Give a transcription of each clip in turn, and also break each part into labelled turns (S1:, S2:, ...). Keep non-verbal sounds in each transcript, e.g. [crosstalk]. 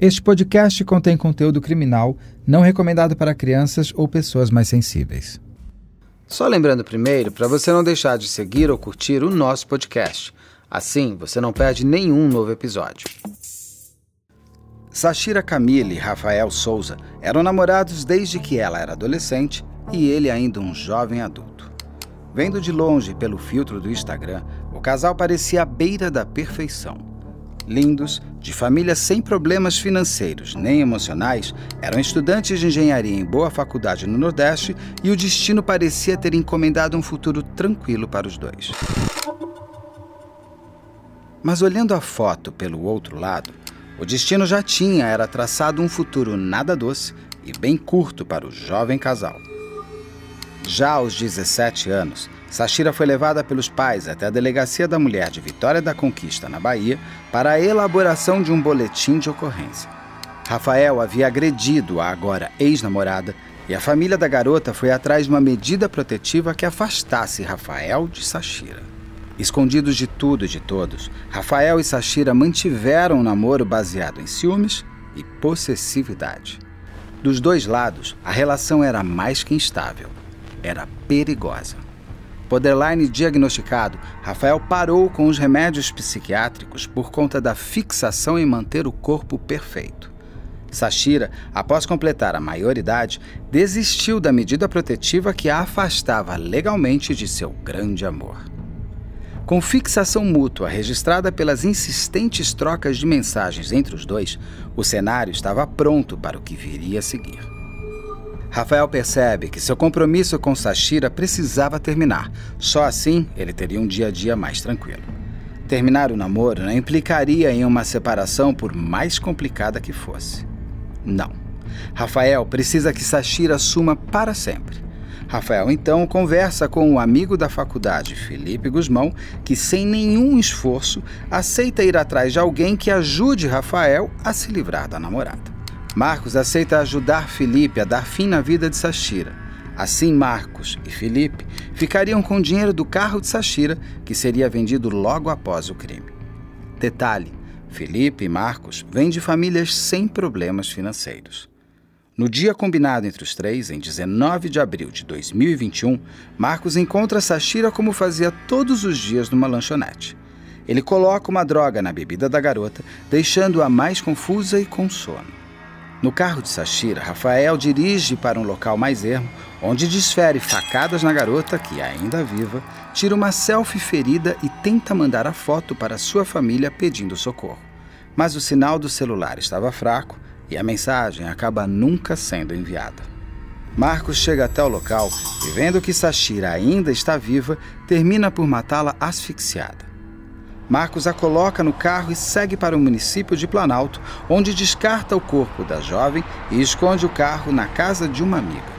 S1: Este podcast contém conteúdo criminal não recomendado para crianças ou pessoas mais sensíveis.
S2: Só lembrando primeiro para você não deixar de seguir ou curtir o nosso podcast. Assim, você não perde nenhum novo episódio. Sashira Camille e Rafael Souza eram namorados desde que ela era adolescente e ele ainda um jovem adulto. Vendo de longe pelo filtro do Instagram, o casal parecia à beira da perfeição lindos, de família sem problemas financeiros nem emocionais, eram estudantes de engenharia em boa faculdade no Nordeste e o destino parecia ter encomendado um futuro tranquilo para os dois. Mas olhando a foto pelo outro lado, o destino já tinha era traçado um futuro nada doce e bem curto para o jovem casal. Já aos 17 anos, Sashira foi levada pelos pais até a Delegacia da Mulher de Vitória da Conquista, na Bahia, para a elaboração de um boletim de ocorrência. Rafael havia agredido a agora ex-namorada e a família da garota foi atrás de uma medida protetiva que afastasse Rafael de Sashira. Escondidos de tudo e de todos, Rafael e Sashira mantiveram um namoro baseado em ciúmes e possessividade. Dos dois lados, a relação era mais que instável, era perigosa. Borderline diagnosticado, Rafael parou com os remédios psiquiátricos por conta da fixação em manter o corpo perfeito. Sashira, após completar a maioridade, desistiu da medida protetiva que a afastava legalmente de seu grande amor. Com fixação mútua registrada pelas insistentes trocas de mensagens entre os dois, o cenário estava pronto para o que viria a seguir. Rafael percebe que seu compromisso com Sashira precisava terminar. Só assim ele teria um dia a dia mais tranquilo. Terminar o namoro não implicaria em uma separação por mais complicada que fosse. Não. Rafael precisa que Sashira assuma para sempre. Rafael então conversa com o amigo da faculdade, Felipe Guzmão, que sem nenhum esforço aceita ir atrás de alguém que ajude Rafael a se livrar da namorada. Marcos aceita ajudar Felipe a dar fim na vida de Sashira. Assim, Marcos e Felipe ficariam com o dinheiro do carro de Sashira, que seria vendido logo após o crime. Detalhe: Felipe e Marcos vêm de famílias sem problemas financeiros. No dia combinado entre os três, em 19 de abril de 2021, Marcos encontra Sashira como fazia todos os dias numa lanchonete. Ele coloca uma droga na bebida da garota, deixando-a mais confusa e com sono. No carro de Sashira, Rafael dirige para um local mais ermo, onde desfere facadas na garota, que, ainda viva, tira uma selfie ferida e tenta mandar a foto para sua família pedindo socorro. Mas o sinal do celular estava fraco e a mensagem acaba nunca sendo enviada. Marcos chega até o local e, vendo que Sashira ainda está viva, termina por matá-la asfixiada. Marcos a coloca no carro e segue para o município de Planalto, onde descarta o corpo da jovem e esconde o carro na casa de uma amiga.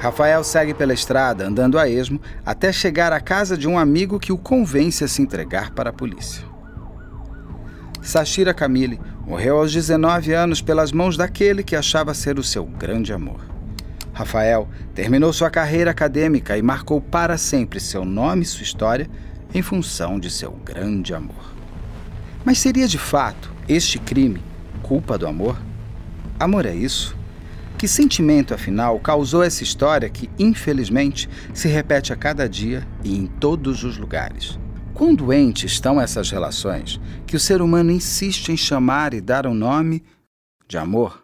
S2: Rafael segue pela estrada, andando a esmo, até chegar à casa de um amigo que o convence a se entregar para a polícia. Sashira Camille morreu aos 19 anos pelas mãos daquele que achava ser o seu grande amor. Rafael terminou sua carreira acadêmica e marcou para sempre seu nome e sua história em função de seu grande amor. Mas seria de fato este crime culpa do amor? Amor é isso? Que sentimento, afinal, causou essa história que, infelizmente, se repete a cada dia e em todos os lugares? Quão doentes estão essas relações que o ser humano insiste em chamar e dar um nome de amor?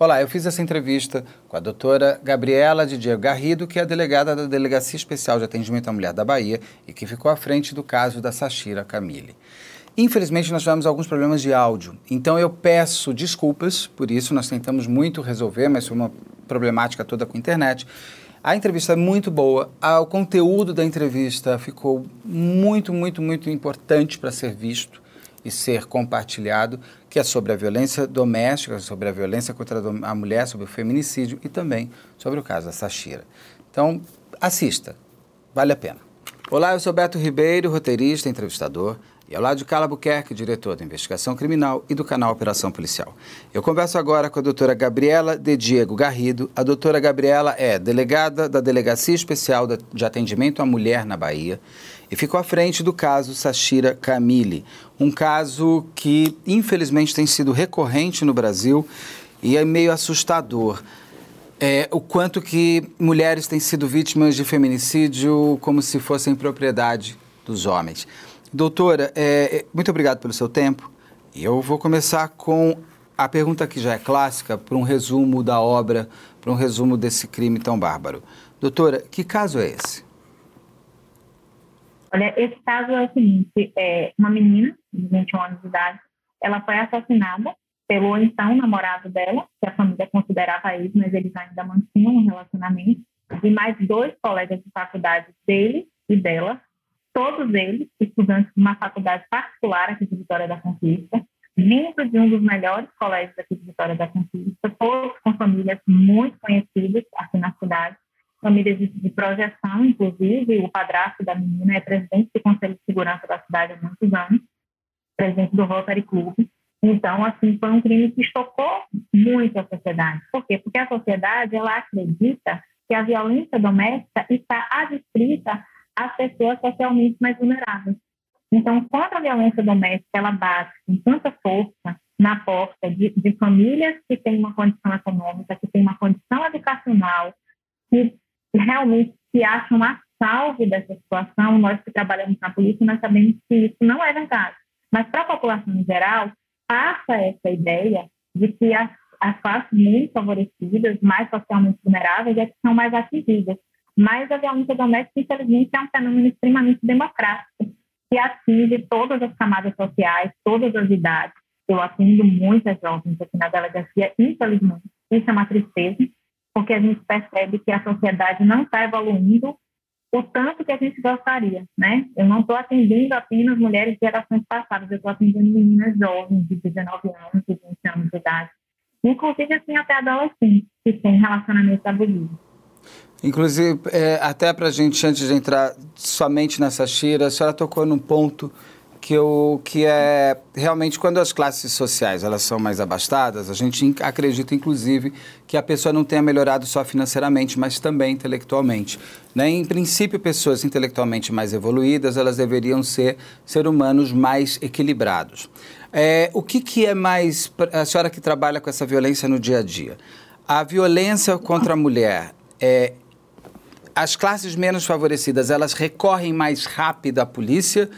S2: Olá, eu fiz essa entrevista com a doutora Gabriela de Diego Garrido, que é a delegada da Delegacia Especial de Atendimento à Mulher da Bahia e que ficou à frente do caso da Sashira Camille. Infelizmente, nós tivemos alguns problemas de áudio, então eu peço desculpas por isso, nós tentamos muito resolver, mas foi uma problemática toda com a internet. A entrevista é muito boa, o conteúdo da entrevista ficou muito, muito, muito importante para ser visto e ser compartilhado, que é sobre a violência doméstica, sobre a violência contra a mulher, sobre o feminicídio e também sobre o caso da Sashira. Então, assista, vale a pena. Olá, eu sou Beto Ribeiro, roteirista entrevistador. E ao lado de Carla Buquerque, diretor da Investigação Criminal e do canal Operação Policial. Eu converso agora com a doutora Gabriela de Diego Garrido. A doutora Gabriela é delegada da Delegacia Especial de Atendimento à Mulher na Bahia e ficou à frente do caso Sashira Camille, um caso que infelizmente tem sido recorrente no Brasil e é meio assustador. É, o quanto que mulheres têm sido vítimas de feminicídio como se fossem propriedade dos homens. Doutora, é, é, muito obrigado pelo seu tempo. Eu vou começar com a pergunta que já é clássica, para um resumo da obra, para um resumo desse crime tão bárbaro. Doutora, que caso é esse?
S3: Olha, esse caso é o seguinte: é uma menina de 21 anos de idade, ela foi assassinada pelo então namorado dela, que a família considerava isso, mas eles ainda mantinham um relacionamento, e mais dois colegas de faculdade dele e dela, todos eles estudantes de uma faculdade particular aqui de Vitória da Conquista, vindo de um dos melhores colégios aqui de Vitória da Conquista, todos com famílias muito conhecidas aqui na cidade, famílias de, projeção, inclusive o padrasto da menina é presidente do Conselho de Segurança da cidade há muitos anos, presidente do Rotary Club. Então, assim, foi um crime que chocou muito a sociedade. Por quê? Porque a sociedade, ela acredita que a violência doméstica está adstrita as pessoas socialmente mais vulneráveis. Então, quando a violência doméstica ela bate com tanta força na porta de, de famílias que têm uma condição econômica, que têm uma condição educacional, que realmente se acham a salve dessa situação, nós que trabalhamos na polícia, nós sabemos que isso não é verdade. Mas para a população em geral, passa essa ideia de que as, as classes menos favorecidas, mais socialmente vulneráveis, é que são mais atingidas. Mas a violência doméstica, infelizmente, é um fenômeno extremamente democrático, que atinge todas as camadas sociais, todas as idades. Eu atendo muitas jovens aqui na delegacia, infelizmente. Isso é uma tristeza, porque a gente percebe que a sociedade não está evoluindo o tanto que a gente gostaria, né? Eu não estou atendendo apenas mulheres de gerações passadas, eu estou atendendo meninas jovens de 19 anos, de 20 anos de idade, inclusive assim até adolescentes que têm relacionamentos abusivos.
S2: Inclusive, é, até para a gente, antes de entrar somente nessa Shira, a senhora tocou num ponto que, eu, que é realmente quando as classes sociais elas são mais abastadas, a gente acredita, inclusive, que a pessoa não tenha melhorado só financeiramente, mas também intelectualmente. Né? Em princípio, pessoas intelectualmente mais evoluídas, elas deveriam ser ser humanos mais equilibrados. É, o que, que é mais, a senhora que trabalha com essa violência no dia a dia, a violência contra a mulher é, as classes menos favorecidas, elas recorrem mais rápido à polícia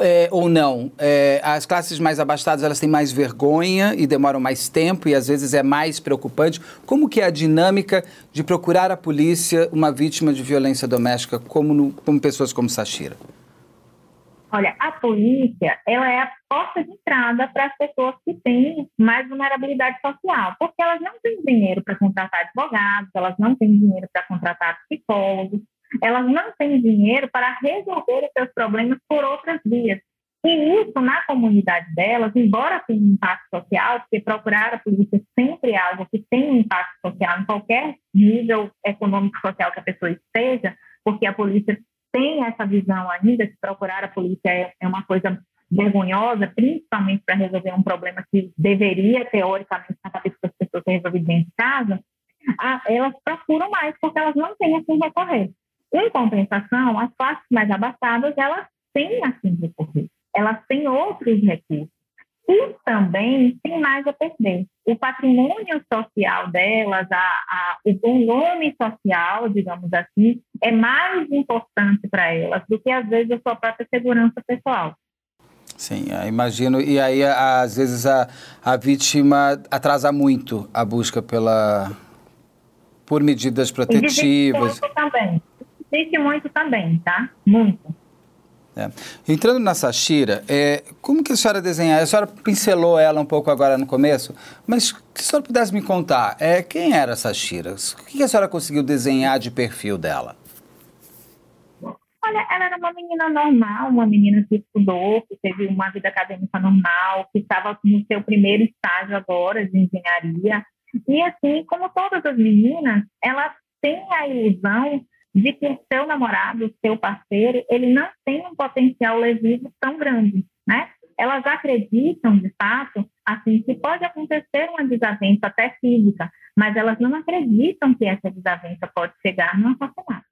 S2: é, ou não? É, as classes mais abastadas, elas têm mais vergonha e demoram mais tempo e às vezes é mais preocupante. Como que é a dinâmica de procurar a polícia uma vítima de violência doméstica como, no, como pessoas como Sashira?
S3: Olha, a polícia, ela é a porta de entrada para as pessoas que têm mais vulnerabilidade social, porque elas não têm dinheiro para contratar advogados, elas não têm dinheiro para contratar psicólogos, elas não têm dinheiro para resolver os seus problemas por outras vias. E isso, na comunidade delas, embora tenha um impacto social, porque procurar a polícia sempre é algo que tem um impacto social em qualquer nível econômico-social que a pessoa esteja, porque a polícia tem essa visão ainda de procurar a polícia é, é uma coisa vergonhosa, principalmente para resolver um problema que deveria, teoricamente, na cabeça das pessoas ser resolvido dentro de casa, elas procuram mais porque elas não têm a quem recorrer. Em compensação, as classes mais abastadas, elas têm a quem recorrer. Elas têm outros recursos e também tem mais a perder. O patrimônio social delas, a, a, o nome social, digamos assim, é mais importante para elas do que, às vezes, a sua própria segurança pessoal.
S2: Sim, imagino. E aí, às vezes, a, a vítima atrasa muito a busca pela, por medidas protetivas.
S3: Muito também. Existe muito também, tá? Muito.
S2: É. Entrando na Sashira, é, como que a senhora desenhar? A senhora pincelou ela um pouco agora no começo, mas se a senhora pudesse me contar, é, quem era a Sashira? O que a senhora conseguiu desenhar de perfil dela?
S3: Olha, ela era uma menina normal, uma menina que estudou, que teve uma vida acadêmica normal, que estava no seu primeiro estágio agora de engenharia. E assim, como todas as meninas, ela tem a ilusão de que o seu namorado, o seu parceiro, ele não tem um potencial lesivo tão grande, né? Elas acreditam, de fato, assim, que pode acontecer uma desavença até física, mas elas não acreditam que essa desavença pode chegar no assassinato.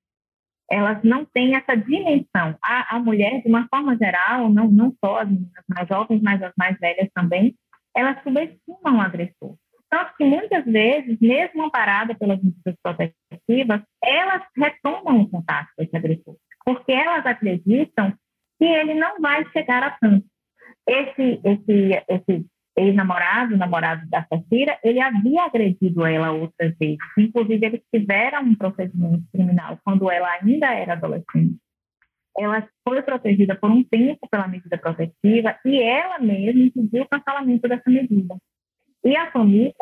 S3: Elas não têm essa dimensão. A, a mulher, de uma forma geral, não, não só as meninas mais jovens, mas as mais velhas também, elas subestimam o agressor. Tanto que muitas vezes, mesmo amparada pelas medidas protetivas, elas retomam o contato com esse agressor, porque elas acreditam que ele não vai chegar a tanto. Esse, esse, esse ex-namorado, namorado da Safira, ele havia agredido ela outras vezes. Inclusive, eles tiveram um procedimento criminal quando ela ainda era adolescente. Ela foi protegida por um tempo pela medida protetiva e ela mesma pediu o cancelamento dessa medida. E a família,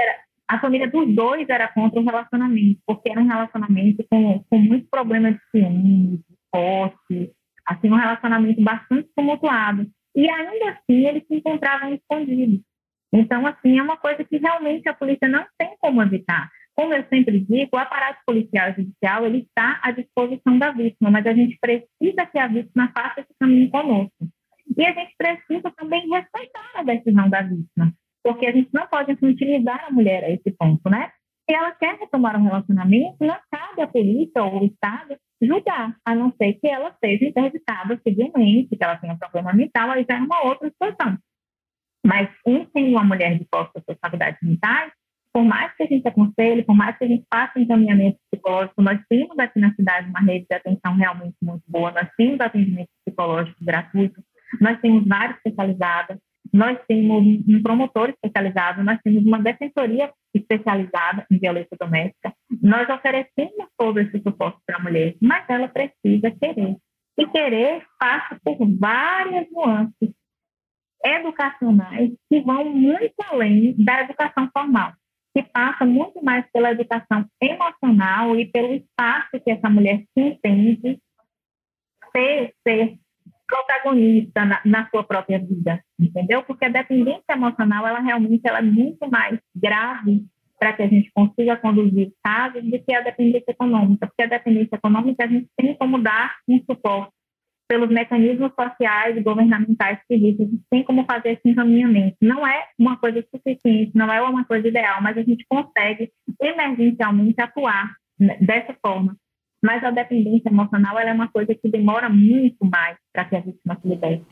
S3: a família dos dois era contra o relacionamento, porque era um relacionamento com, com muitos problemas de ciúme, de posse, assim, um relacionamento bastante tumultuado. E ainda assim, eles se encontravam escondidos. Então, assim, é uma coisa que realmente a polícia não tem como evitar. Como eu sempre digo, o aparato policial e judicial ele está à disposição da vítima, mas a gente precisa que a vítima faça esse caminho conosco. E a gente precisa também respeitar a decisão da vítima porque a gente não pode infantilizar a mulher a esse ponto, né? Se ela quer retomar um relacionamento, não cabe à polícia ou ao Estado julgar, a não ser que ela seja interditada civilmente, que ela tenha problema mental, aí já é uma outra situação. Mas um sem uma mulher de posse de responsabilidades mentais, por mais que a gente aconselhe, por mais que a gente faça encaminhamento psicológico, nós temos aqui na cidade uma rede de atenção realmente muito boa, nós temos atendimento psicológico gratuito, nós temos vários especializadas, nós temos um promotor especializado, nós temos uma defensoria especializada em violência doméstica. Nós oferecemos todo esse suporte para a mulher, mas ela precisa querer. E querer passa por várias nuances educacionais que vão muito além da educação formal, que passa muito mais pela educação emocional e pelo espaço que essa mulher se entende ser, ser protagonista na, na, sua própria vida, entendeu? Porque a dependência emocional, ela realmente ela é muito mais grave para que a gente consiga conduzir casos do que a dependência econômica, porque a dependência econômica a gente tem como dar um suporte pelos mecanismos sociais e governamentais que existem, a gente tem como fazer esse encaminhamento. Não é uma coisa suficiente, não é uma coisa ideal, mas a gente consegue emergencialmente atuar dessa forma. Mas a dependência emocional é uma coisa que demora muito mais para que a vítima se liberte.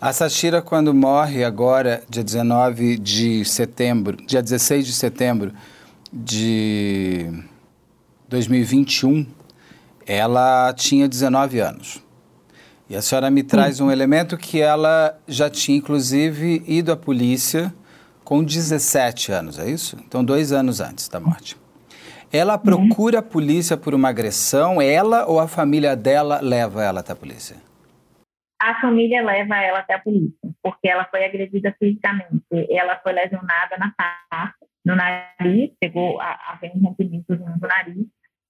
S2: A Sashira, quando morre agora, dia 19 de setembro, dia 16 de setembro de 2021, ela tinha 19 anos. E a senhora me traz um elemento que ela já tinha, inclusive, ido à polícia com 17 anos, é isso? Então, dois anos antes da morte. Ela uhum. procura a polícia por uma agressão, ela ou a família dela leva ela até a polícia?
S3: A família leva ela até a polícia, porque ela foi agredida fisicamente. Ela foi lesionada na face, no nariz, chegou a haver um rompimento no nariz,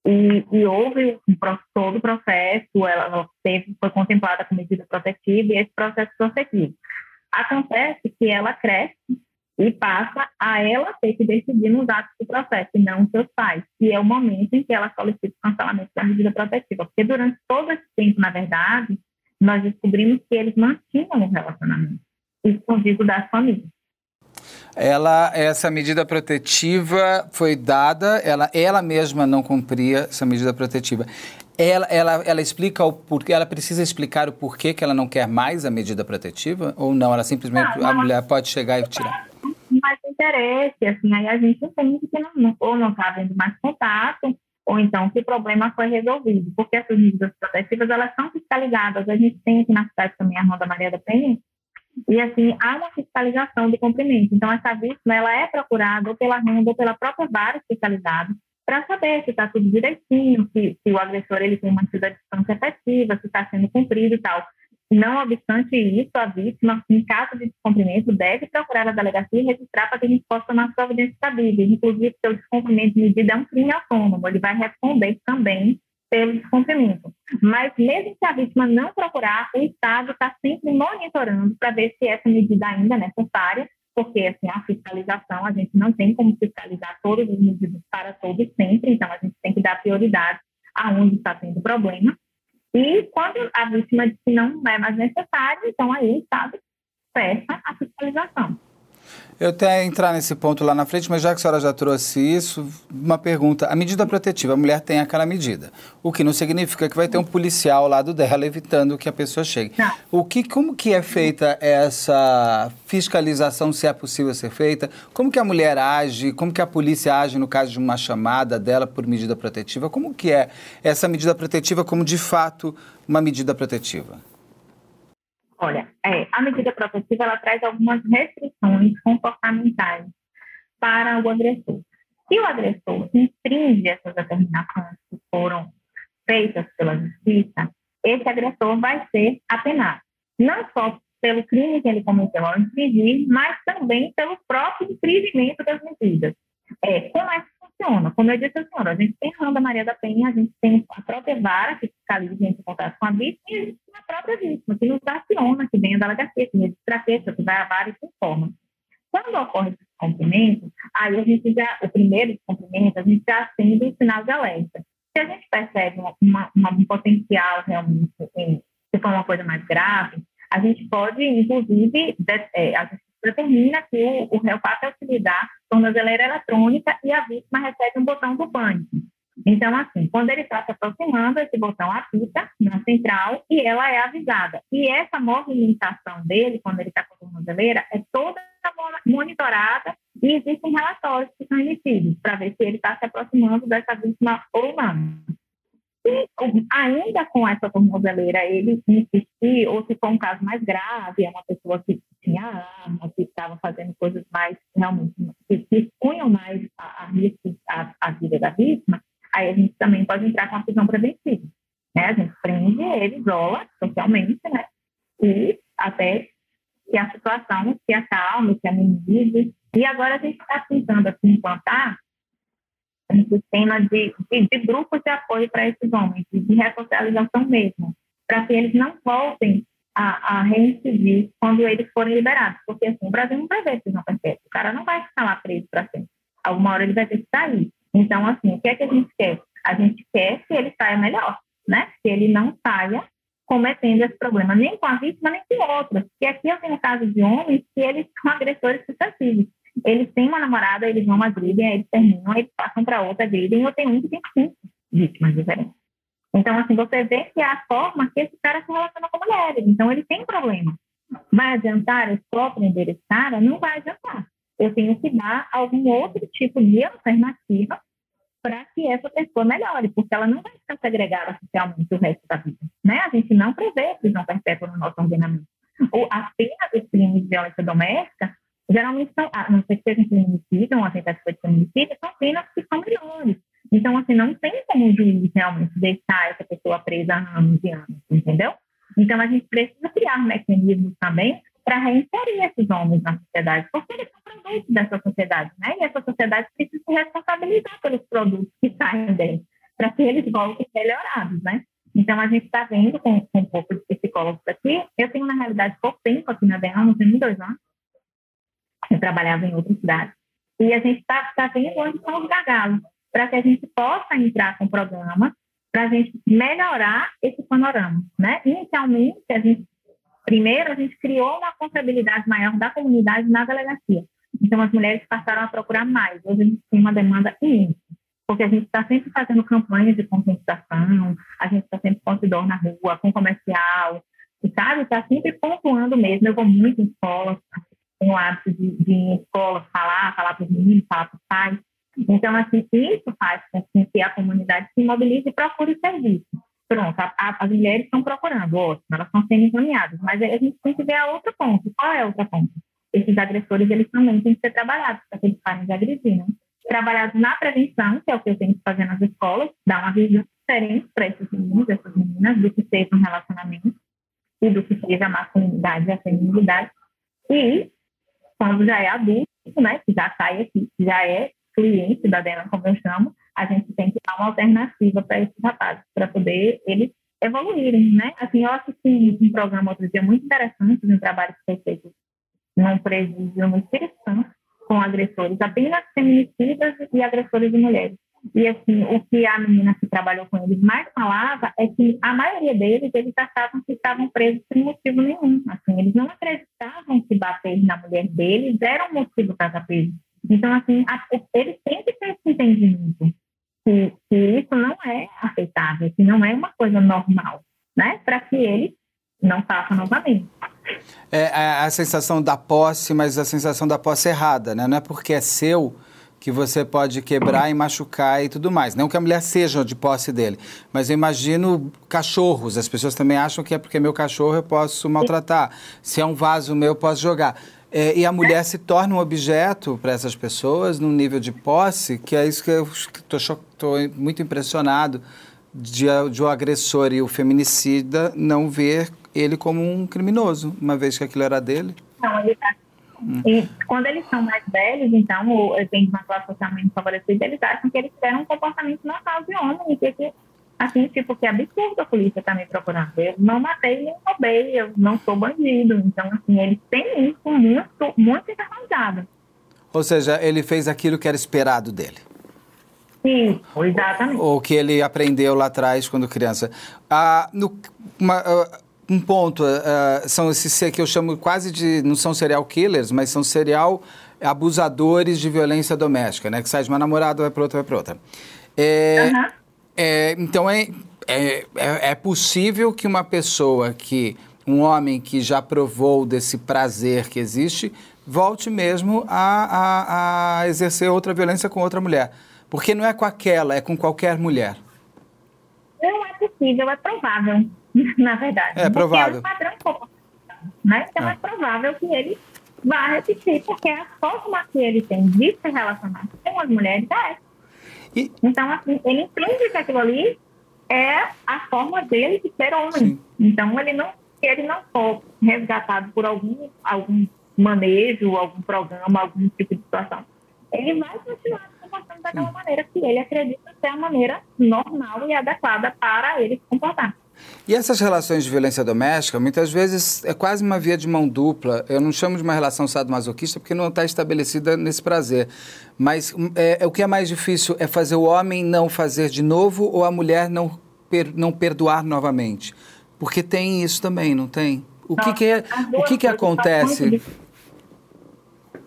S3: e, e, houve um, todo o processo, ela teve, foi contemplada com medida protetiva e esse processo prosseguiu. Acontece que ela cresce e passa a ela ter que decidir nos atos do processo, e não os seus pais, que é o momento em que ela solicita o cancelamento da medida protetiva. Porque durante todo esse tempo, na verdade, nós descobrimos que eles mantinham o relacionamento, escondido das famílias.
S2: Ela, essa medida protetiva foi dada, ela, ela mesma não cumpria essa medida protetiva. Ela, ela, ela explica o porquê, ela precisa explicar o porquê que ela não quer mais a medida protetiva? Ou não? Ela simplesmente, não, a mulher pode chegar e tirar?
S3: Interesse, assim, aí a gente entende que não, ou não está havendo mais contato, ou então que o problema foi resolvido, porque essas medidas protetivas, elas são fiscalizadas, a gente tem aqui na cidade também a Ronda Maria da Penha, e assim, há uma fiscalização de cumprimento, então essa vítima, ela é procurada ou pela Ronda ou pela própria vara especializada, para saber se está tudo direitinho, se, se, o agressor ele tem mantido a distância efetiva, se está sendo cumprido e tal. Não obstante isso, a vítima, em caso de descumprimento, deve procurar a delegacia e registrar para que a gente possa tomar providências cabíveis. Inclusive, se o descumprimento de medida é um crime autônomo, ele vai responder também pelo descumprimento. Mas, mesmo se a vítima não procurar, o Estado está sempre monitorando para ver se essa medida ainda é necessária, porque assim, a fiscalização, a gente não tem como fiscalizar todas as medidas para todos sempre, então a gente tem que dar prioridade aonde está tendo problema. E quando a vítima diz que não é mais necessário, então aí o Estado peça a fiscalização.
S2: Eu até entrar nesse ponto lá na frente, mas já que a senhora já trouxe isso, uma pergunta. A medida protetiva, a mulher tem aquela medida, o que não significa que vai ter um policial ao lado dela evitando que a pessoa chegue. Não. O que, como que é feita essa fiscalização, se é possível ser feita? Como que a mulher age? Como que a polícia age no caso de uma chamada dela por medida protetiva? Como que é essa medida protetiva como de fato uma medida protetiva?
S3: Olha, é, a medida protetiva ela traz algumas restrições comportamentais para o agressor. Se o agressor infringe essas determinações que foram feitas pela justiça, esse agressor vai ser apenado. Não só pelo crime que ele cometeu ao infringir, mas também pelo próprio infringimento das medidas. É, como é funciona? Como eu disse à senhora, a gente tem a Randa Maria da Penha, a gente tem a própria vara que fiscaliza em contato com a vítima e a gente tem a própria vítima, que nos aciona, que vem a delegacia, que registra a queixa, que vai a vara e se informa. Quando ocorre esse cumprimento, aí a gente já, o primeiro descumprimento, a gente já acende um sinal de alerta. Se a gente percebe uma, uma, um potencial realmente, em, se for uma coisa mais grave, a gente pode, inclusive, de, é, a gente determina que o, o réu passa a utilizar tornozeleira eletrônica e a vítima recebe um botão do pânico. Então, assim, quando ele está se aproximando, esse botão apita na central e ela é avisada. E essa movimentação dele, quando ele está com a tornozeleira, é toda monitorada e existem relatórios que são emitidos para ver se ele está se aproximando dessa vítima ou não. Se ainda com essa tornozeleira ele insistir, ou se for um caso mais grave, é uma pessoa que tinha arma, que estava fazendo coisas mais, realmente, que, expunham mais a, a, a, a vida da vítima, aí a gente também pode entrar com a prisão preventiva. Né? A gente prende ele, isola socialmente, né? E até que a situação se acalme, se amenize. E agora a gente está tentando assim, implantar um sistema de, de, de grupos de apoio para esses homens, de ressocialização mesmo, para que eles não voltem a, a reincidir quando eles forem liberados. Porque assim, o Brasil não vai ver prisão perpétua. O cara não vai ficar lá preso para sempre. Alguma hora ele vai ter que sair. Então, assim, o que é que a gente quer? A gente quer que ele saia melhor, né? Que ele não saia cometendo esse problema, nem com a vítima, nem com outras. Porque aqui eu tenho casos de homens que eles são agressores sucessivos. Eles têm uma namorada, eles vão agridem, eles terminam, eles passam para outra, agridem, eu tenho um que tem cinco vítimas diferentes. Então, assim, você vê que é a forma que esse cara se relaciona com mulheres. Então, ele tem problema. Vai adiantar eu só prender esse cara? Não vai adiantar. Eu tenho que dar algum outro tipo de alternativa para que essa pessoa melhore, porque ela não vai ficar segregada socialmente o resto da vida. Né? A gente não prevê prisão perpétua no nosso ordenamento. Ou as penas dos crimes de violência doméstica geralmente são, a não ser que seja feminicídio uma tentativa de feminicídio, são penas que são menores. Então, assim, não tem como o juiz realmente deixar essa pessoa presa há anos e anos, entendeu? Então, a gente precisa criar mecanismos também para reinserir esses homens na sociedade, porque eles são produtos dessa sociedade, né? E essa sociedade precisa se responsabilizar pelos produtos que saem dele, para que eles voltem melhorados, né? Então, a gente está vendo com, com, um pouco de psicólogos aqui. Eu tenho, na realidade, pouco tempo aqui na DEA, não tenho dois anos. Eu trabalhava em outras cidades. E a gente está tá vendo onde são os gargalos, para que a gente possa entrar com programas para a gente melhorar esse panorama. Né? Inicialmente, a gente, primeiro, a gente criou uma responsabilidade maior da comunidade na delegacia. Então, as mulheres passaram a procurar mais. Hoje a gente tem uma demanda imensa, porque a gente está sempre fazendo campanhas de conscientização, a gente está sempre com outdoor na rua, com comercial, e, sabe? Está sempre pontuando mesmo. Eu vou muito em escolas, tenho o hábito de, de ir em escolas falar, falar para os meninos, falar para os pais. Então, assim, isso faz com que a comunidade se mobilize e procure serviço. Pronto, a, a, as mulheres estão procurando, ótimo, elas estão sendo encaminhadas, mas a gente tem que ver a outra ponta. Qual é a outra ponta? Esses agressores, eles também têm que ser trabalhados para que eles parem de agredir, né? Trabalhados na prevenção, que é o que eu tenho que fazer nas escolas, dar uma visão diferente para esses meninos, essas meninas, do que seja um relacionamento e do que seja a masculinidade e a feminilidade. E, quando já é adulto, né, que já sai aqui, já é cliente da Dena, como eu chamo, a gente tem que dar uma alternativa para esses rapazes, para poder eles evoluírem, né? Assim, eu assisti um programa outro dia muito interessante, um trabalho que foi feito num presídio no Espírito com agressores apenas feminicidas e agressores de mulheres. E assim, o que a menina que trabalhou com eles mais falava é que a maioria deles, eles achavam que estavam presos sem motivo nenhum. Assim, eles não acreditavam que bater na mulher deles era um motivo para estar preso. Então, assim, a, eles têm que ter esse entendimento que, que isso não é aceitável, que não é uma coisa normal, né? Para que eles não façam novamente.
S2: É a, a sensação da posse, mas a sensação da posse errada, né? Não é porque é seu que você pode quebrar e machucar e tudo mais. Não que a mulher seja de posse dele, mas eu imagino cachorros. As pessoas também acham que é porque é meu cachorro eu posso maltratar. Se é um vaso meu, eu posso jogar. É, e a mulher se torna um objeto para essas pessoas num nível de posse, que é isso que eu estou muito impressionado de, de o agressor e o feminicida não ver ele como um criminoso, uma vez que aquilo era dele.
S3: Não, ele tá e quando eles são mais velhos, então, ou vêm de uma classe socialmente favorecida, eles acham que eles tiveram um comportamento normal de homem, que, que assim, tipo, que absurdo a polícia tá me procurando. Eu não matei nem roubei, eu não sou bandido. Então, assim, eles têm isso muito, muito internalizado.
S2: Ou seja, ele fez aquilo que era esperado dele.
S3: Sim, exatamente.
S2: Ou que ele aprendeu lá atrás quando criança. Ah, no, uma, uh, um ponto, uh, são esses que eu chamo quase de, não são serial killers, mas são serial abusadores de violência doméstica, né? Que sai de uma namorada, vai para outra, vai para outra. É, uhum. é, então, é, é, é possível que uma pessoa que, um homem que já provou desse prazer que existe, volte mesmo a, a, a exercer outra violência com outra mulher. Porque não é com aquela, é com qualquer mulher.
S3: É possível, é provável. [laughs] na verdade.
S2: É provável. É um
S3: padrão né? Então é. é provável que ele vá repetir, porque a forma que ele tem de se relacionar com as mulheres é e... Então, assim, ele entende que aquilo ali é a forma dele de ser homem. Sim. Então, ele não, se ele não for resgatado por algum, algum manejo, algum programa, algum tipo de situação, ele vai continuar se comportando daquela Sim. maneira que ele acredita ser a maneira normal e adequada para ele se comportar.
S2: E essas relações de violência doméstica, muitas vezes é quase uma via de mão dupla. Eu não chamo de uma relação sadomasoquista porque não está estabelecida nesse prazer. Mas hum, é, é, o que é mais difícil é fazer o homem não fazer de novo ou a mulher não, per, não perdoar novamente. Porque tem isso também, não tem? O que, que é, o que, que acontece?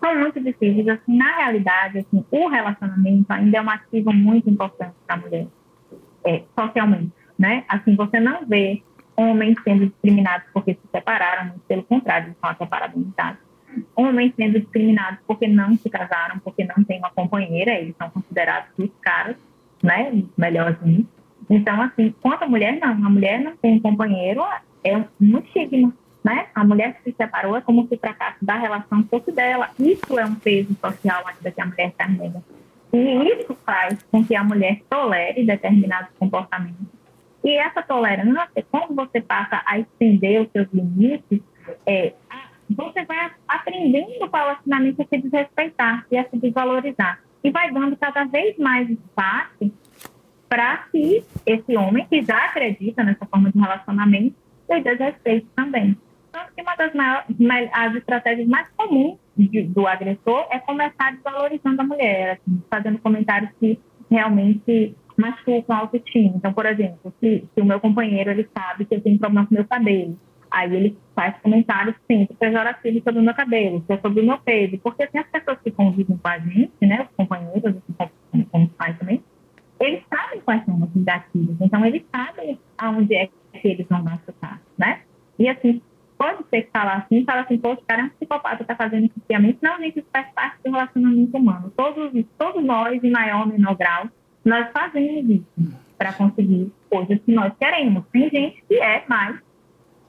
S3: São muito difíceis. Assim, na realidade, assim, o relacionamento ainda é um ativo muito importante para a mulher, é, socialmente né? Assim, você não vê homens sendo discriminados porque se separaram, pelo contrário, eles são até parabenizados. Homens sendo discriminados porque não se casaram, porque não tem uma companheira, eles são considerados os caras, né? Os melhores nisso. Então, assim, quanto a mulher, não. A mulher não tem um companheiro, é um estigma, né? A mulher que se separou é como se o fracasso da relação fosse dela. Isso é um peso social ainda que a mulher carrega. E isso faz com que a mulher tolere determinados comportamentos e essa tolerância, quando você passa a estender os seus limites, é, você vai aprendendo paulatinamente a se desrespeitar e a se desvalorizar. E vai dando cada vez mais espaço para que esse homem, que já acredita nessa forma de relacionamento, se desrespeite também. Tanto que uma das maiores, as estratégias mais comuns de, do agressor é começar desvalorizando a mulher, assim, fazendo comentários que realmente machucam a autoestima. Então, por exemplo, se, se, o meu companheiro ele sabe que eu tenho problema com meu cabelo, aí ele faz comentários sempre pejorativos sobre o meu cabelo, sobre o meu peso, porque assim, as pessoas que convivem com a gente, né, os companheiros, como os pais também, eles sabem quais são os gatilhos, então eles sabem aonde é que eles vão machucar, né? E assim, pode ser que falar assim, fala assim, poxa, o cara é um psicopata, tá fazendo isso aqui. Não, gente, isso faz parte do relacionamento humano. Todos, todos nós, em maior ou menor grau, nós fazemos isso para conseguir coisas que nós queremos. Tem gente que é mais,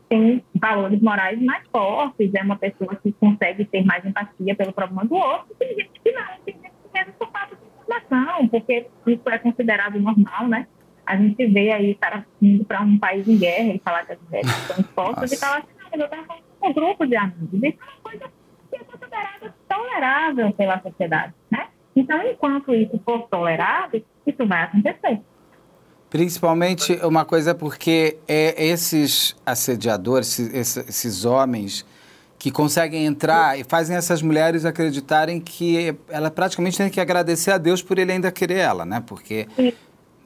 S3: tem valores morais mais fortes, é uma pessoa que consegue ter mais empatia pelo problema do outro, tem gente que não, tem gente que mesmo por falta de informação, porque isso é considerado normal, né? A gente vê aí o cara indo para um país em guerra e falar que as mulheres estão expostas e assim, mas eu estava com um grupo de amigos. Isso é uma coisa que é considerada tolerável pela sociedade, né? Então, enquanto isso for tolerado, isso vai acontecer.
S2: Principalmente uma coisa porque é esses assediadores, esses, esses homens que conseguem entrar e fazem essas mulheres acreditarem que ela praticamente tem que agradecer a Deus por ele ainda querer ela, né? Porque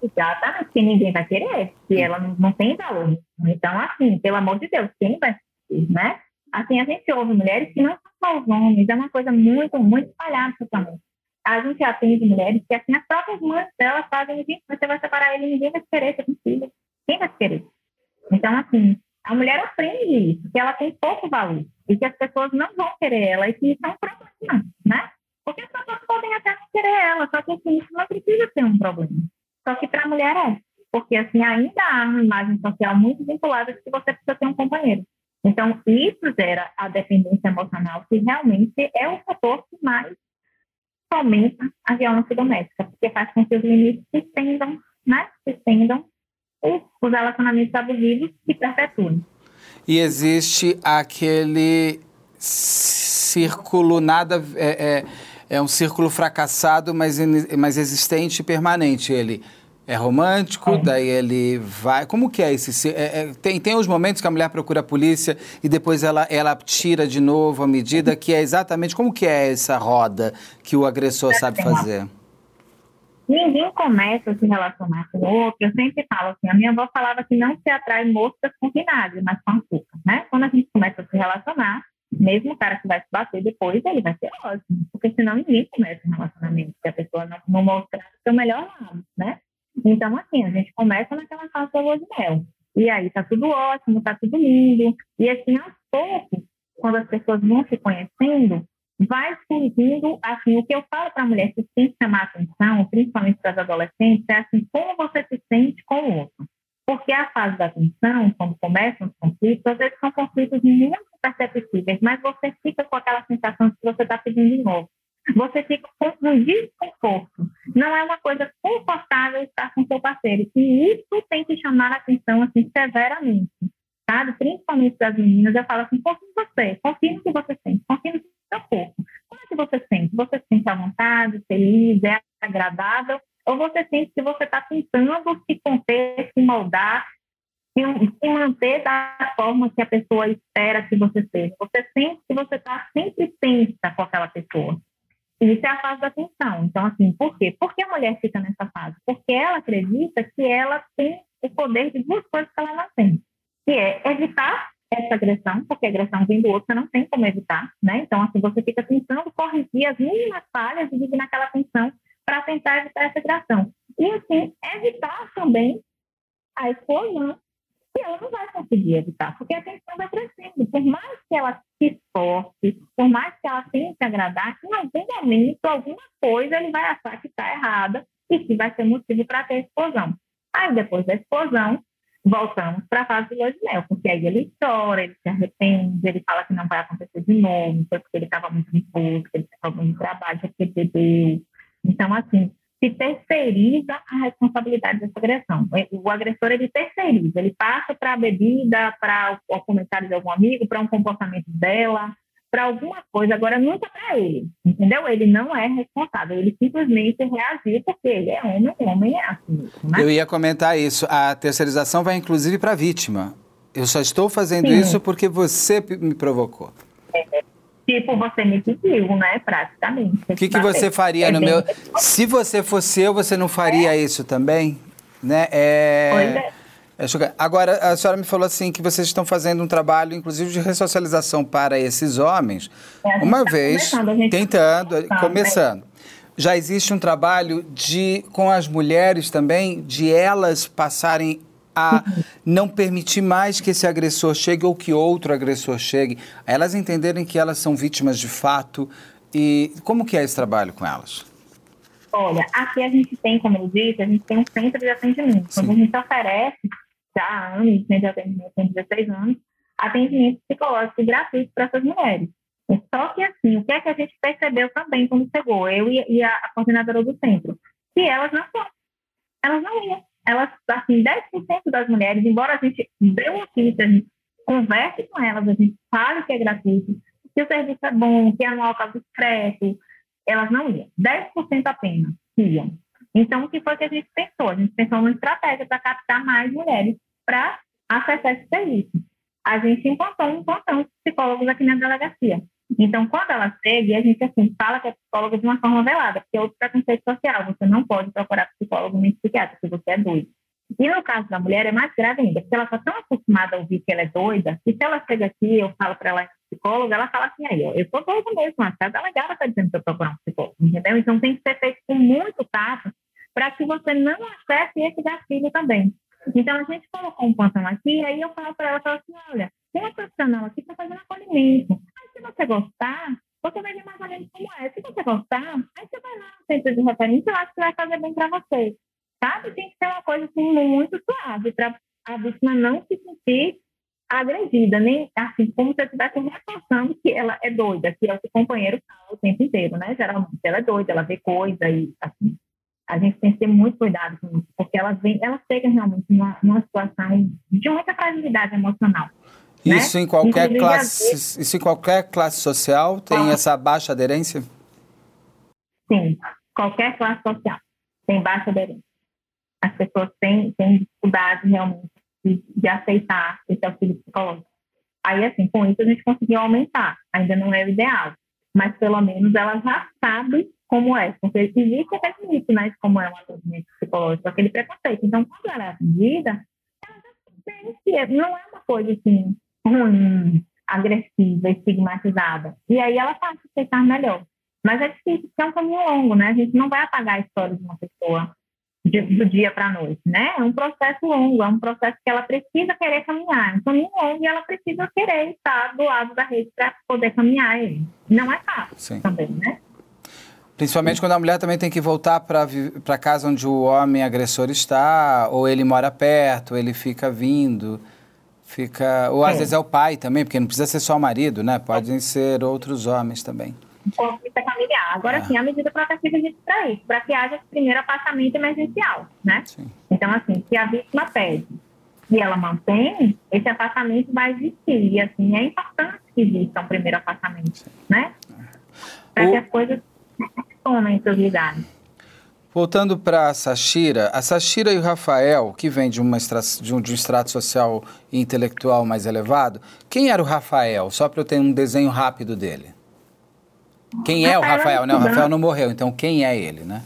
S3: Exatamente, que ninguém vai querer, se ela não tem valor. Então, assim, pelo amor de Deus, quem vai né? Assim, a gente ouve mulheres que não são os homens, é uma coisa muito, muito espalhada também. A gente atende mulheres que, assim, as próprias mães delas fazem, gente, você vai separar ele, ninguém vai querer ser filho. Quem vai querer? Então, assim, a mulher aprende isso, que ela tem pouco valor e que as pessoas não vão querer ela e que isso é um problema, né? Porque as pessoas podem até não querer ela, só que assim, isso não precisa ser um problema. Só que para a mulher é, porque assim ainda há uma imagem social muito vinculada de que você precisa ter um companheiro. Então, isso gera a dependência emocional, que realmente é o fator que mais fomenta a violência doméstica, porque faz com que os limites se estendam, né? Se estendam os relacionamentos abusivos se perpetuem.
S2: E existe aquele círculo nada é, é, é um círculo fracassado, mas, mas existente e permanente. Ele é romântico, é. daí ele vai. Como que é esse? É, é, tem, tem os momentos que a mulher procura a polícia e depois ela, ela tira de novo a medida, que é exatamente como que é essa roda que o agressor sabe fazer?
S3: Ninguém começa a se relacionar com o outro. Eu sempre falo assim: a minha avó falava que não se atrai moscas com vinagre, mas com açúcar. Né? Quando a gente começa a se relacionar, mesmo o cara que vai se bater depois, ele vai ser ótimo, porque senão ninguém começa um relacionamento se a pessoa não, não mostrar o seu melhor lado, né? Então, assim, a gente começa naquela fase da lua de mel. E aí tá tudo ótimo, tá tudo lindo. E assim, aos poucos, quando as pessoas vão se conhecendo, vai surgindo, assim, o que eu falo para a mulher que tem que chamar atenção, principalmente para as adolescentes, é assim, como você se sente com o outro. Porque a fase da atenção, quando começam os conflitos, às vezes são conflitos muito perceptíveis, mas você fica com aquela sensação de que você está pedindo de novo você fica com um desconforto. Não é uma coisa confortável estar com seu parceiro. E isso tem que chamar a atenção assim, severamente. Sabe? Principalmente das meninas, eu falo assim, confia em você, confia no que você sente, confia no seu corpo. Como é que você sente? Você se sente à vontade, feliz, é agradável? Ou você sente que você está tentando se conter, se moldar, se manter da forma que a pessoa espera que você seja? Você sente que você está sempre tensa com aquela pessoa. Isso é a fase da tensão. Então, assim, por quê? Por que a mulher fica nessa fase? Porque ela acredita que ela tem o poder de duas coisas que ela não tem, que é evitar essa agressão, porque a agressão vem do outro, você não tem como evitar, né? Então, assim, você fica tentando corrigir as mínimas falhas e vive naquela tensão para tentar evitar essa agressão. E, assim, evitar também a explosão ela não vai conseguir evitar, porque a tensão vai crescendo. Por mais que ela se esforce, por mais que ela tente agradar, em algum momento, alguma coisa ele vai achar que está errada e que vai ser motivo para ter explosão. Aí, depois da explosão, voltamos para a fase do lua de mel, porque aí ele chora, ele se arrepende, ele fala que não vai acontecer de novo, porque ele estava muito nervoso, ele estava muito trabalho, ele bebeu. Então, assim, se terceiriza a responsabilidade dessa agressão. O agressor, ele terceiriza, ele passa para a bebida, para o comentário de algum amigo, para um comportamento dela, para alguma coisa, agora nunca para ele, entendeu? Ele não é responsável, ele simplesmente reagiu porque ele é homem, o homem é assim.
S2: Né? Eu ia comentar isso, a terceirização vai inclusive para a vítima. Eu só estou fazendo Sim. isso porque você me provocou.
S3: É, Tipo, você me pediu, né? Praticamente.
S2: O que, que você faria é no meu. Se você fosse eu, você não faria é. isso também? Né? É... Pois é. É Agora, a senhora me falou assim que vocês estão fazendo um trabalho, inclusive, de ressocialização para esses homens, é, uma tá vez, tentando, tá começando. Já existe um trabalho de com as mulheres também, de elas passarem a não permitir mais que esse agressor chegue ou que outro agressor chegue, elas entenderem que elas são vítimas de fato e como que é esse trabalho com elas?
S3: Olha, aqui a gente tem, como eu disse, a gente tem um centro de atendimento, Sim. onde a gente oferece, já há anos, centro de atendimento, tem 16 anos, atendimento psicológico gratuito para essas mulheres. Só que, assim, o que é que a gente percebeu também quando chegou, eu e, a, a coordenadora do centro? Que elas não foram. Elas não iam elas, assim, 10% das mulheres, embora a gente dê pista, a gente converse com elas, a gente fale que é gratuito, que o serviço é bom, que é no local discreto, elas não iam. 10% apenas iam. Então, o que foi que a gente pensou? A gente pensou numa estratégia para captar mais mulheres para acessar esse serviço. a gente encontrou um plantão de psicólogos aqui na delegacia. Então, quando ela segue, a gente assim, fala que é psicóloga de uma forma velada, porque é outro preconceito social. Você não pode procurar psicólogo nem psiquiatra, se você é doido. E no caso da mulher é mais grave ainda, porque ela está tão acostumada a ouvir que ela é doida, que se ela chega aqui eu falo para ela psicóloga, ela fala assim, aí, ó, eu sou doida mesmo, a casa delegada está dizendo que eu procurar um psicólogo, entendeu? Então tem que ser feito com muito tato para que você não acesse esse gatilho também. Então a gente colocou um plantão aqui, aí eu falo para ela, falo assim, olha, tem uma profissional aqui que está fazendo acolhimento. Se você gostar, você vai ver mais ou menos como é. Se você gostar, aí você vai lá no centro de referência, eu acho que vai fazer bem para você. Sabe? Tem que ser uma coisa assim, muito suave, para a vítima não se sentir agredida, nem assim, como se eu estivesse reforçando que ela é doida, que é o o companheiro fala o tempo inteiro, né? Geralmente ela é doida, ela vê coisa e assim. A gente tem que ter muito cuidado com isso, porque ela vem, ela chega realmente numa, numa situação de muita fragilidade emocional.
S2: Né? Isso né? em qualquer Inclusive, classe, isso em qualquer classe social tem ah. essa baixa aderência?
S3: Sim, qualquer classe social tem baixa aderência. As pessoas têm, têm dificuldade realmente de, de aceitar esse auxílio psicológico. Aí, assim, com isso a gente conseguiu aumentar. Ainda não é o ideal, mas pelo menos ela já sabe como é. Porque existe até limite, né, como é um atendimento psicológico, aquele preconceito. Então, quando ela é atendida, ela já entende que não é uma coisa assim ruim, agressiva, estigmatizada. E aí ela passa a aceitar melhor. Mas é difícil, porque é um caminho longo, né? A gente não vai apagar a história de uma pessoa de, do dia para a noite, né? É um processo longo, é um processo que ela precisa querer caminhar. É um caminho longo e ela precisa querer estar do lado da rede para poder caminhar. Não é fácil Sim. também, né?
S2: Principalmente quando a mulher também tem que voltar para casa onde o homem agressor está, ou ele mora perto, ou ele fica vindo. Fica, ou às é. vezes é o pai também, porque não precisa ser só o marido, né? Podem ser outros homens também.
S3: Conflito familiar. Agora é. sim, a medida protetiva existe para isso, para que haja esse primeiro afastamento emergencial, né? Sim. Então, assim, se a vítima pede e ela mantém, esse afastamento vai existir. E, assim, é importante que exista um primeiro afastamento, sim. né? Para o... que as coisas tomem seus lugares.
S2: Voltando para a Sashira, a Sashira e o Rafael, que vem de, uma de, um, de um extrato social e intelectual mais elevado, quem era o Rafael? Só para eu ter um desenho rápido dele. Quem é o Rafael? Né? O Rafael não morreu, então quem é ele, né?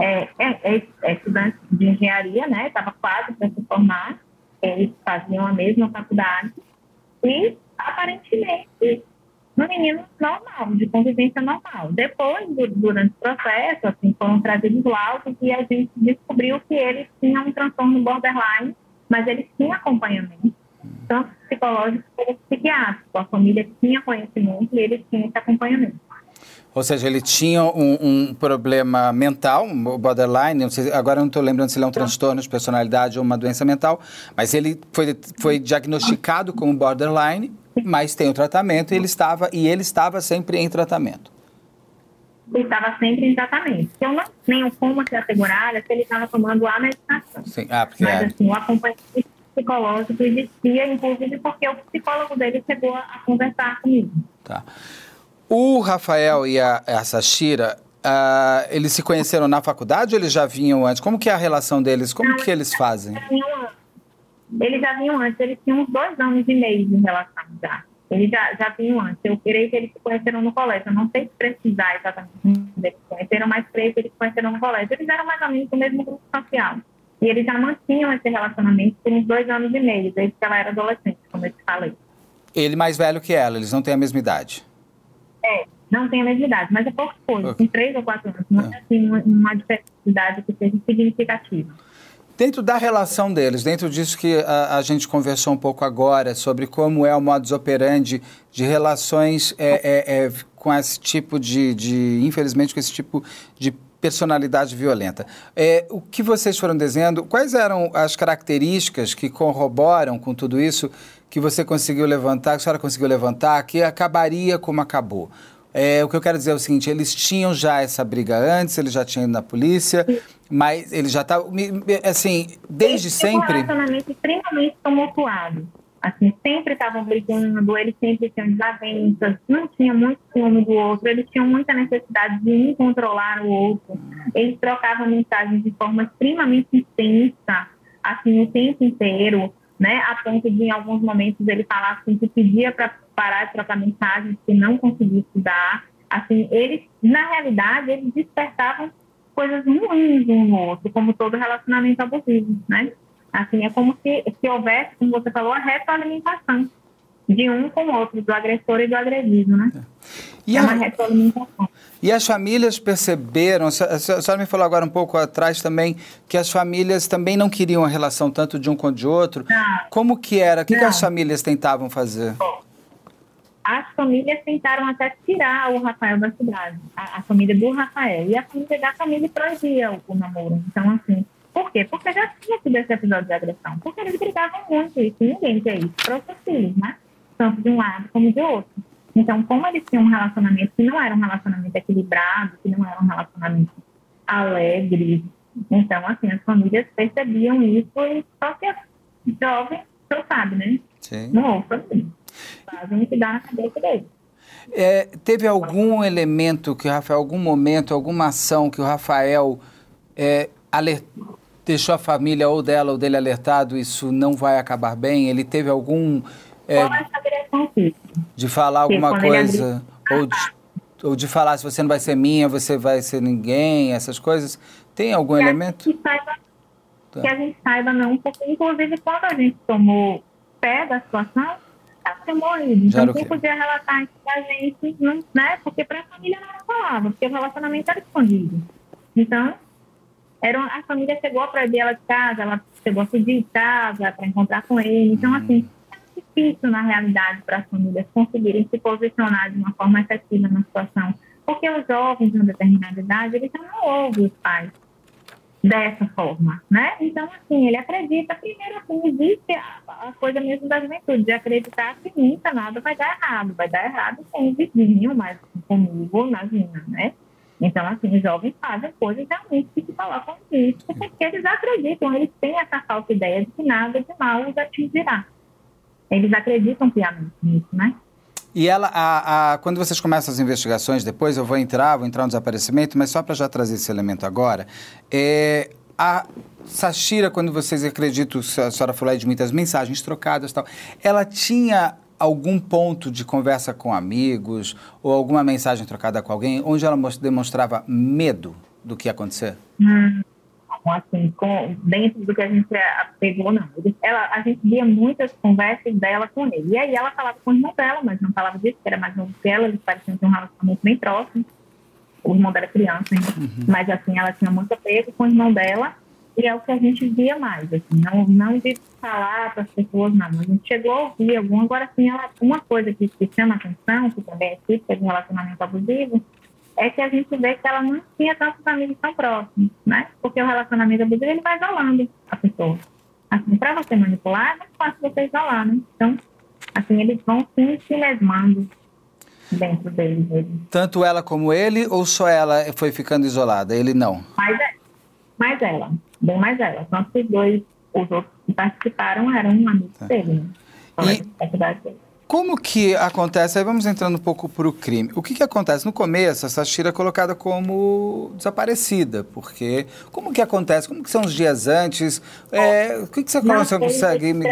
S3: É, é, é, é estudante de engenharia, né? Estava quase para se formar. Eles faziam a mesma faculdade. E, aparentemente, no menino normal, de convivência normal. Depois, durante o processo, assim, foram trazidos laudos e a gente descobriu que ele tinha um transtorno borderline, mas ele tinha acompanhamento, tanto psicológico como psiquiátrico. A família tinha conhecimento e ele tinha esse acompanhamento.
S2: Ou seja, ele tinha um, um problema mental, um borderline, não sei, agora não estou lembrando se ele é um transtorno de personalidade ou uma doença mental, mas ele foi, foi diagnosticado como borderline mas tem o tratamento e ele estava, e ele estava sempre em tratamento.
S3: Ele estava sempre em tratamento. Eu não tenho como se assegurar se ele estava tomando a medicação.
S2: Sim. Ah, porque
S3: mas
S2: é...
S3: assim, o acompanhamento psicológico existia, inclusive porque o psicólogo dele chegou a conversar comigo.
S2: Tá. O Rafael e a, a Sashira, uh, eles se conheceram na faculdade ou eles já vinham antes? Como que é a relação deles? Como não, que eles fazem?
S3: Antes eles já vinham antes, eles tinham uns dois anos e meio de relação já. Eles já, já vinham antes. Eu creio que eles se conheceram no colégio. Eu não sei precisar exatamente onde eles se conheceram, mas creio que eles se conheceram no colégio. Eles eram mais ou menos do mesmo grupo social. E eles já mantinham esse relacionamento por uns dois anos e meio, desde que ela era adolescente, como eu te falei.
S2: Ele mais velho que ela, eles não têm a mesma idade?
S3: É, não tem a mesma idade, mas é pouco coisa, okay. três ou quatro anos. Não é assim uma, uma diversidade que seja significativa.
S2: Dentro da relação deles, dentro disso que a, a, gente conversou um pouco agora, sobre como é o modus operandi de relações é, é, é, com esse tipo de, de, infelizmente, com esse tipo de personalidade violenta. É, o que vocês foram desenhando, quais eram as características que corroboram com tudo isso que você conseguiu levantar, que a senhora conseguiu levantar, que acabaria como acabou? É, o que eu quero dizer é o seguinte: eles tinham já essa briga antes, eles já tinham ido na polícia, mas eles já estavam. Assim, desde sempre. Um
S3: relacionamento extremamente tumultuado. Assim, sempre estavam brigando, eles sempre tinham desavenças, não tinha muito ciúme do outro, eles tinham muita necessidade de um controlar o outro. Eles trocavam mensagens de forma extremamente intensa, assim, o tempo inteiro. né? A ponto de, em alguns momentos, ele falar assim, que pedia para parar de trocar mensagens, que não conseguia estudar. Assim, eles, na realidade, eles despertavam coisas ruins um no outro, como todo relacionamento abusivo, né? Assim, é como se, se houvesse, como você falou, a retroalimentação de um com o outro, do agressor e do agredido, né? E é a, uma retroalimentação.
S2: E as famílias perceberam, a senhora me falou agora um pouco atrás também, que as famílias também não queriam a relação tanto de um com o de outro. Não. Como que era? O que, que, as famílias tentavam fazer? Bom,
S3: as famílias tentaram até tirar o Rafael da cidade, a, a, família do Rafael. E a família da família proibia o, o namoro. Então, assim, por quê? Porque já tinha sido esse episódio de agressão. Porque eles brigavam muito e ninguém quer isso para os filhos, né? Tanto de um lado como de outro. Então, como eles tinham um relacionamento que não era um relacionamento equilibrado, que não era um relacionamento alegre, então, assim, as famílias percebiam isso e só que os jovens, você sabe, né? Sim. Não ouve assim. Fazem que dá na cabeça deles.
S2: É, teve algum elemento que o Rafael, algum momento, alguma ação que o Rafael é, alert, deixou a família ou dela ou dele alertado, isso não vai acabar bem? Ele teve algum. É, de falar alguma coisa, ou de, ou de falar se você não vai ser minha, você vai ser ninguém, essas coisas. Tem algum que elemento?
S3: Que, saiba, tá. que a gente saiba não, porque inclusive quando a gente tomou pé da situação, tinha morrido. Então não podia relatar isso pra gente, não, né? Porque pra família não falava, porque o relacionamento era escondido. Então, era, a família chegou a proibir ela de casa, ela chegou a fugir de casa para encontrar com ele. Então, assim, é difícil, na realidade, para as famílias conseguirem se posicionar de uma forma efetiva na situação. Porque os jovens, de uma determinada idade, eles já não ouvem os pais dessa forma, né? Então, assim, ele acredita, primeiro, assim, existe a, a, coisa mesmo da juventude, de acreditar que nunca nada vai dar errado, vai dar errado o vizinho, mas comigo, imagina, né? Então, assim, os jovens fazem coisas realmente que se colocam risco, porque eles acreditam, eles têm essa falsa ideia de que nada de mal os atingirá. Eles acreditam piamente nisso, né?
S2: E ela, a, a, quando vocês começam as investigações, depois eu vou entrar, vou entrar no desaparecimento, mas só para já trazer esse elemento agora, é, a Sashira, quando vocês acreditam, a senhora falou aí de muitas mensagens trocadas tal, ela tinha algum ponto de conversa com amigos ou alguma mensagem trocada com alguém onde ela demonstrava medo do que ia acontecer?
S3: Hum, assim, com, dentro do que a gente pegou, não. Ela, a gente via muitas conversas dela com ele. E aí ela falava com o irmão dela, mas não falava disso, que era mais novo que ela, eles pareciam ter um relacionamento bem próximo. O irmão dela era criança ainda. Uhum. Mas assim, ela tinha muito apego com o irmão dela e é o que a gente via mais, assim, não, não de falar para as pessoas, não. A gente chegou a ouvir algum, agora sim, ela, uma coisa que, que chama atenção, que também é típica de relacionamento abusivo, é que a gente vê que ela não tinha tantos amigos tão próximos, né? Porque o relacionamento abusivo, ele vai isolando a pessoa. Assim, para você manipular, é muito fácil você isolar, né? Então, assim, eles vão sim se mesmando dentro deles.
S2: Tanto ela como ele, ou só ela foi ficando isolada? Ele não?
S3: Mais, é, mais ela bem mais ela. Tanto que os dois, os outros que participaram eram amigos tá. dele. Né?
S2: E... Como que acontece? Aí vamos entrando um pouco para o crime. O que, que acontece? No começo, essa Shira é colocada como desaparecida, porque como que acontece? Como que são os dias antes? É, o que, que você, você consegue me...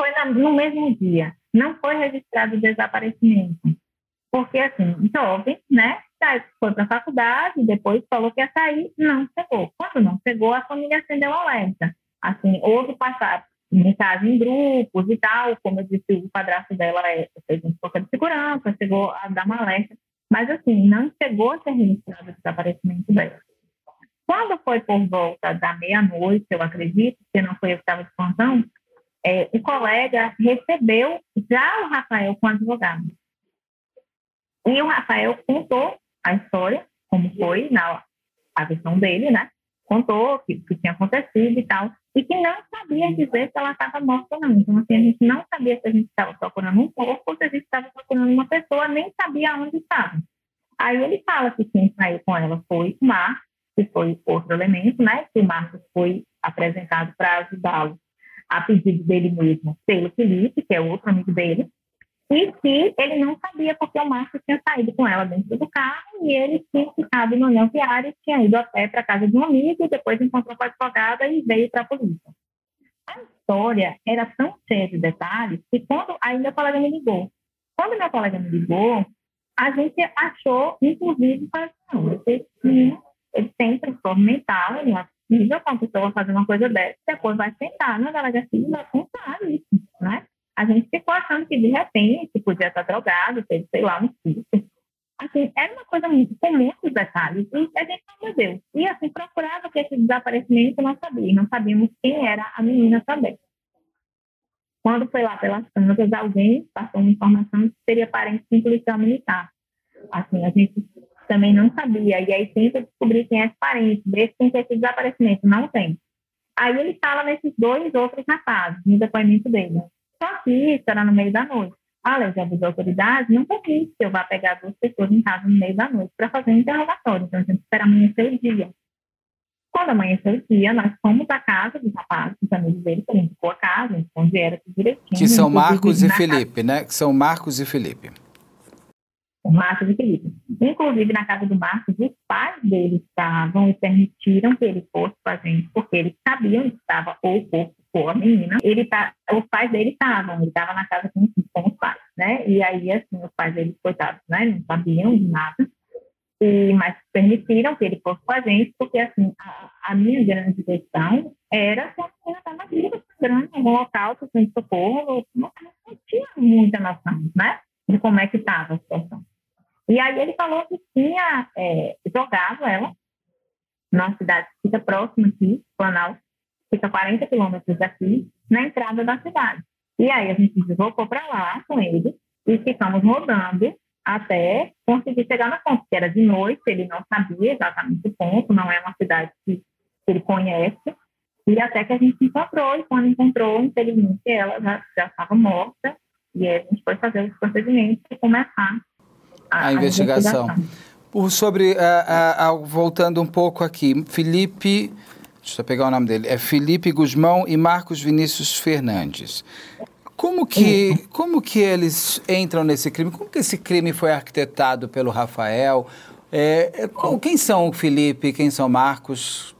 S3: Foi no mesmo dia. Não foi registrado o desaparecimento. Porque, assim, jovem, né? foi para a faculdade, depois falou que ia sair, não chegou. Quando não chegou, a família acendeu o alerta. Assim, houve passar mensagem em grupos e tal, como eu disse, o padrasto dela é, fez um pouco de segurança, chegou a dar uma alerta, mas assim, não chegou a ser registrado o desaparecimento dela. Quando foi por volta da meia-noite, eu acredito, que não foi eu que estava de plantão, é, o colega recebeu já o Rafael com advogado. E o Rafael contou a história, como foi na a versão dele, né? Contou o que, que tinha acontecido e tal, e que não sabia dizer se ela estava morta ou não. Então, assim, a gente não sabia se a gente estava procurando um corpo ou se a gente estava procurando uma pessoa, nem sabia onde estava. Aí ele fala que quem saiu com ela foi o Marcos, que foi outro elemento, né? Que o Marcos foi apresentado para ajudá-lo a pedido dele mesmo pelo Felipe, que é outro amigo dele, e que ele não sabia porque o Márcio tinha saído com ela dentro do carro e ele tinha ficado no anel viário, tinha ido até para casa de um amigo, depois encontrou com a advogada e veio para a polícia. história era tão cheia de detalhes que quando aí meu colega me ligou, quando meu colega me ligou, a gente achou, inclusive, para não, esse menino, ele tem transtorno mental, ele não é que uma pessoa fazer uma coisa dessa, depois vai sentar na delegacia e vai contar isso, né? A gente ficou achando que, de repente, podia estar drogado, teve, sei lá, um ciclo. Assim, era uma coisa muito, com muitos detalhes. E a gente, meu Deus, e assim, procurava que esse desaparecimento não sabia. Não sabíamos quem era a menina também. Quando foi lá pelas tantas, alguém passou uma informação que seria parente de um policial militar. Assim, a gente também não sabia. E aí tenta descobrir quem é esse parente, ver se tem esse desaparecimento. Não tem. Aí ele fala nesses dois outros rapazes, no depoimento dele. Só que isso era no meio da noite. A lei de abuso de autoridade não permite que eu vá pegar duas pessoas em casa no meio da noite para fazer um interrogatório. Então, a gente espera amanhecer o dia. Quando amanheceu o dia, nós fomos à casa dos rapazes, dos amigos dele, que indicou a casa, onde era tudo direitinho.
S2: Que são Marcos e Felipe, casa. né? Que são Marcos e Felipe.
S3: O Marcos e Felipe. Inclusive, na casa do Marcos, os pais dele estavam e permitiram que ele fosse com a gente, porque eles sabiam que estava o corpo ou a menina. Ele tá, os pais dele estavam, ele estava na casa com, com, os pais, né? E aí, assim, os pais dele, coitados, né? Não sabiam de nada. E, mas permitiram que ele fosse com a gente, porque, assim, a, a minha grande questão era se a menina estava viva, sangrando em algum local, sem socorro, não, não tinha muita noção, né? De como é que estava a situação. E aí ele falou que tinha é, jogado ela numa cidade que fica próxima aqui, Planalto, fica 40 quilômetros daqui, na entrada da cidade. E aí a gente deslocou para lá com ele e ficamos rodando até conseguir chegar no ponto, que era de noite, ele não sabia exatamente o ponto, não é uma cidade que, ele conhece, e até que a gente encontrou, e quando encontrou, infelizmente, ela já, já estava morta, e aí a gente foi fazer os procedimentos e começar
S2: a, a investigação. investigação. sobre, uh, uh, voltando um pouco aqui, Felipe, deixa eu pegar o nome dele, é Felipe Guzmão e Marcos Vinícius Fernandes. Como que, como que eles entram nesse crime? Como que esse crime foi arquitetado pelo Rafael? É, é quem são o Felipe, quem são Marcos?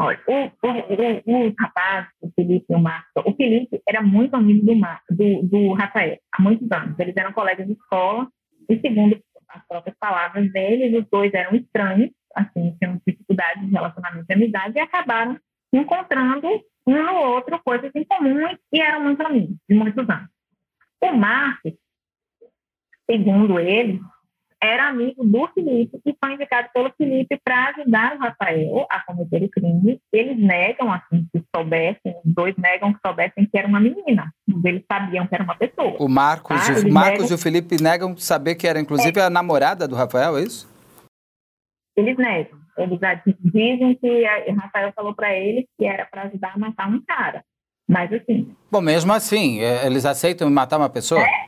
S3: Olha, o, o, o, rapaz, o Felipe e o Marcos, o Felipe era muito amigo do, Mar, do, do Rafael, há muitos anos. Eles eram colegas de escola e, segundo as próprias palavras deles, os dois eram estranhos, assim, tinham dificuldades de relacionamento e amizade, e acabaram encontrando um no outro coisas em comum e eram muito amigos, de muitos anos. O Marcos, segundo ele, era amigo do Felipe e foi indicado pelo Felipe para ajudar o Rafael a cometer o crime. Eles negam, assim, que soubessem, os dois negam que soubessem que era uma menina, eles sabiam que era uma pessoa.
S2: O Marcos, tá? o Marcos negam... e o Felipe negam saber que era, inclusive, é. a namorada do Rafael, é isso?
S3: Eles negam. Eles dizem que o Rafael falou para eles que era para ajudar a matar um cara. Mas assim.
S2: Bom, mesmo assim, é, eles aceitam matar uma pessoa? É,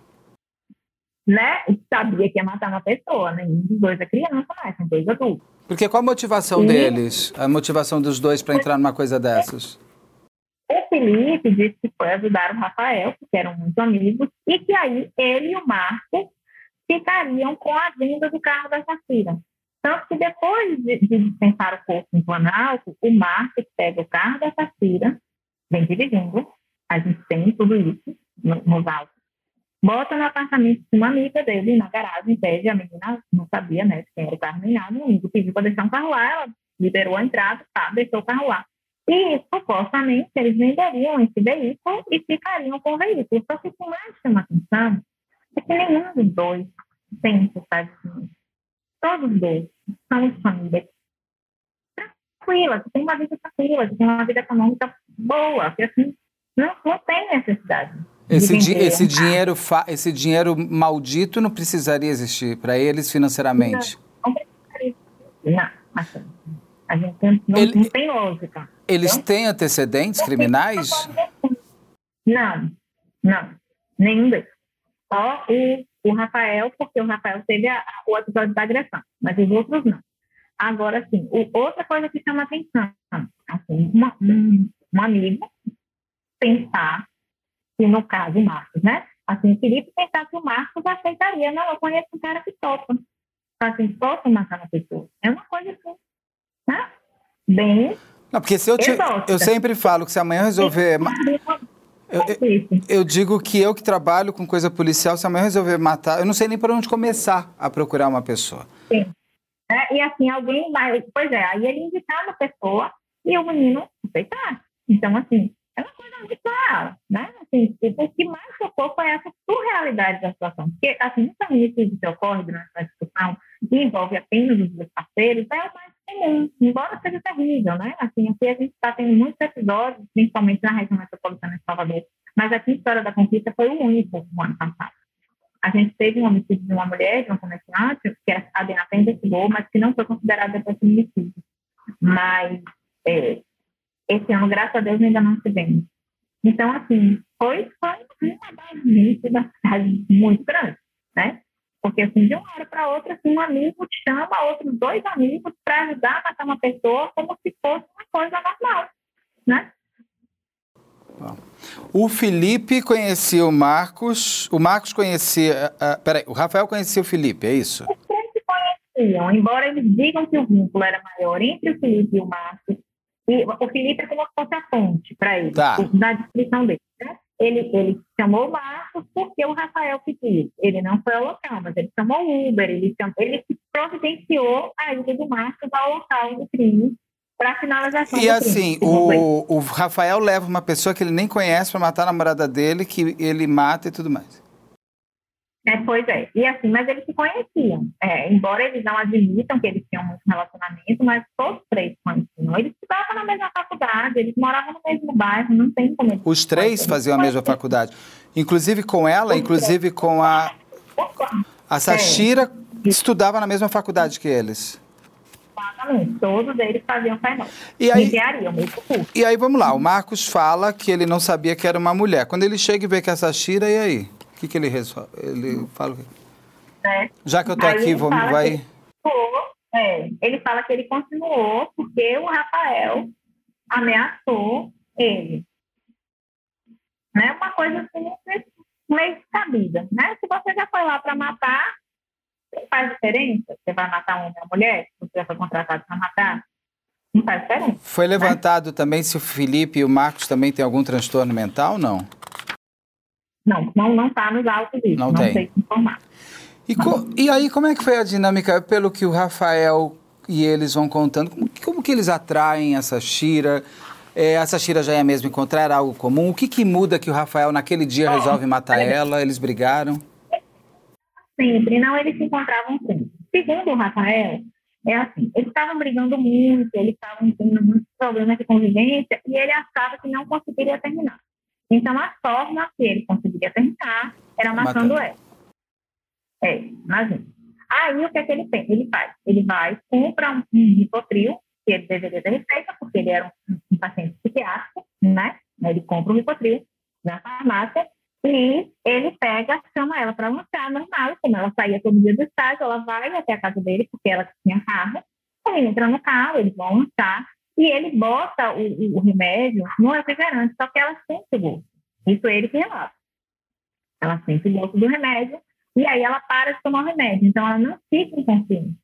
S3: né? Sabia que ia matar uma pessoa, nenhum dos dois é criança, mas são dois adultos.
S2: Porque qual a motivação e... deles? A motivação dos dois para entrar numa coisa dessas?
S3: O Felipe disse que foi ajudar o Rafael, porque eram muito amigos, e que aí ele e o Marco ficariam com a venda do carro da Safira. Tanto que depois de, de dispensar o corpo em Planalto, o Marco pega o carro da Safira, vem dirigindo, a gente tem tudo isso nos autos, bota no apartamento de uma amiga dele, na garagem, pede, a menina não sabia, né, quem era o carro nem nada, o amigo pediu para deixar um carro lá, ela liberou a entrada, tá, deixou o carro lá. E, supostamente, eles venderiam esse veículo e ficariam com o veículo. Só que o que mais chama atenção é que nenhum dos dois tem necessidade de Todos os dois são de família tranquila, que tem uma vida tranquila, que tem uma vida econômica boa, que assim, não, não tem necessidade
S2: esse, di esse, dinheiro esse dinheiro maldito não precisaria existir para eles financeiramente?
S3: Não. Não, assim, a gente não, Ele, não tem lógica.
S2: Eles então, têm antecedentes criminais?
S3: Não, não, nenhum deles. Só o, o Rafael, porque o Rafael teve a, o episódio da agressão, mas os outros não. Agora, sim, outra coisa que chama atenção, assim, uma, um, um amigo pensar que no caso o Marcos, né? Assim, Felipe pensar que o Marcos aceitaria, não, eu conheço um cara que topa. Assim, topa matar uma pessoa. É uma coisa assim, né? Bem
S2: Não, porque se eu, te, eu sempre falo que se amanhã resolver. Eu, eu, eu, digo que eu que trabalho com coisa policial, se amanhã resolver matar, eu não sei nem por onde começar a procurar uma pessoa.
S3: Sim. É, e assim, alguém vai. Pois é, aí ele indicava a pessoa e o menino aceitar. Então, assim, é uma coisa muito real, né? Assim, o que mais tocou foi essa surrealidade da situação. Porque, assim, um feminicídio que ocorre durante a discussão e envolve apenas os dois parceiros é o comum, embora seja terrível, né? Assim, aqui a gente está tendo muitos episódios, principalmente na região metropolitana de Salvador, mas aqui a História da Conquista foi o único no ano passado. A gente teve um homicídio de uma mulher, de uma comerciante, que a DNA até investigou, mas que não foi considerado depois feminicídio. Mas é, esse ano, graças a Deus, ainda não tivemos. Então, assim, foi, foi uma das da cidade muito grande, né? Porque, assim, de uma hora para outra, assim, um amigo chama outros dois amigos para ajudar a matar uma pessoa como se fosse uma coisa normal, né?
S2: O Felipe conhecia o Marcos, o Marcos conhecia. Uh, peraí, o Rafael conhecia o Felipe, é isso?
S3: Os três se conheciam, embora eles digam que o vínculo era maior entre o Felipe e o Marcos. E o Felipe é como se fosse a ponte para ele, tá. na descrição dele. Né? Ele, ele chamou o Marcos porque o Rafael pediu. Ele não foi ao local, mas ele chamou o Uber, ele, chamou, ele providenciou a ida do Marcos ao local do crime para finalização.
S2: E assim, o, o Rafael leva uma pessoa que ele nem conhece para matar a namorada dele, que ele mata e tudo mais.
S3: É, pois é. E assim, mas eles se conheciam. É, embora eles não admitam que eles tinham muito relacionamento, mas todos três se conheciam. Eles estudavam na mesma faculdade, eles moravam no mesmo bairro, não tem como
S2: Os três faziam a mesma faculdade. Inclusive com ela, Os inclusive três. com a. A Sashira é. estudava na mesma faculdade que eles.
S3: Exatamente, todos eles faziam fainal. E aí.
S2: E aí, vamos lá, o Marcos fala que ele não sabia que era uma mulher. Quando ele chega e vê que é a Sashira, e aí? O que, que ele resolve? Ele fala. É. Já que eu tô aí aqui, vamos, vai.
S3: é, ele fala que ele continuou porque o Rafael ameaçou ele. Né? Uma coisa assim, meio descabida. Né? Se você já foi lá para matar, faz diferença? Você vai matar um homem ou mulher? Você já foi contratado para matar? Não faz diferença.
S2: Foi levantado né? também se o Felipe e o Marcos também têm algum transtorno mental, não?
S3: Não, não não está nos autos isso. Não, não tem. sei informar.
S2: E, co, e aí, como é que foi a dinâmica, pelo que o Rafael e eles vão contando, como, como que eles atraem essa Shira? É, essa Shira já é mesmo encontrar, algo comum? O que, que muda que o Rafael naquele dia resolve matar é, ela? Eles brigaram?
S3: Sempre, não, eles se encontravam sempre. Segundo o Rafael, é assim, eles estavam brigando muito, eles estavam tendo muitos problemas de convivência e ele achava que não conseguiria terminar. Então, a forma que ele conseguiria terminar era matando, ela. É, imagina. Aí, o que é que ele tem? Ele faz? Ele vai, compra um, um que ele deveria ter receita, porque ele era um, um paciente psiquiátrico, né? Ele compra o ripotril na farmácia e ele pega, chama ela para lançar normal, como ela saía todo dia do estágio, ela vai até a casa dele, porque ela tinha carro, ele entra no carro, eles vão lançar, e ele bota o, o remédio no refrigerante, só que ela sente o gosto. Isso é ele que relata. Ela sente o gosto do remédio e aí ela para de tomar o remédio. Então ela não fica inconsciente.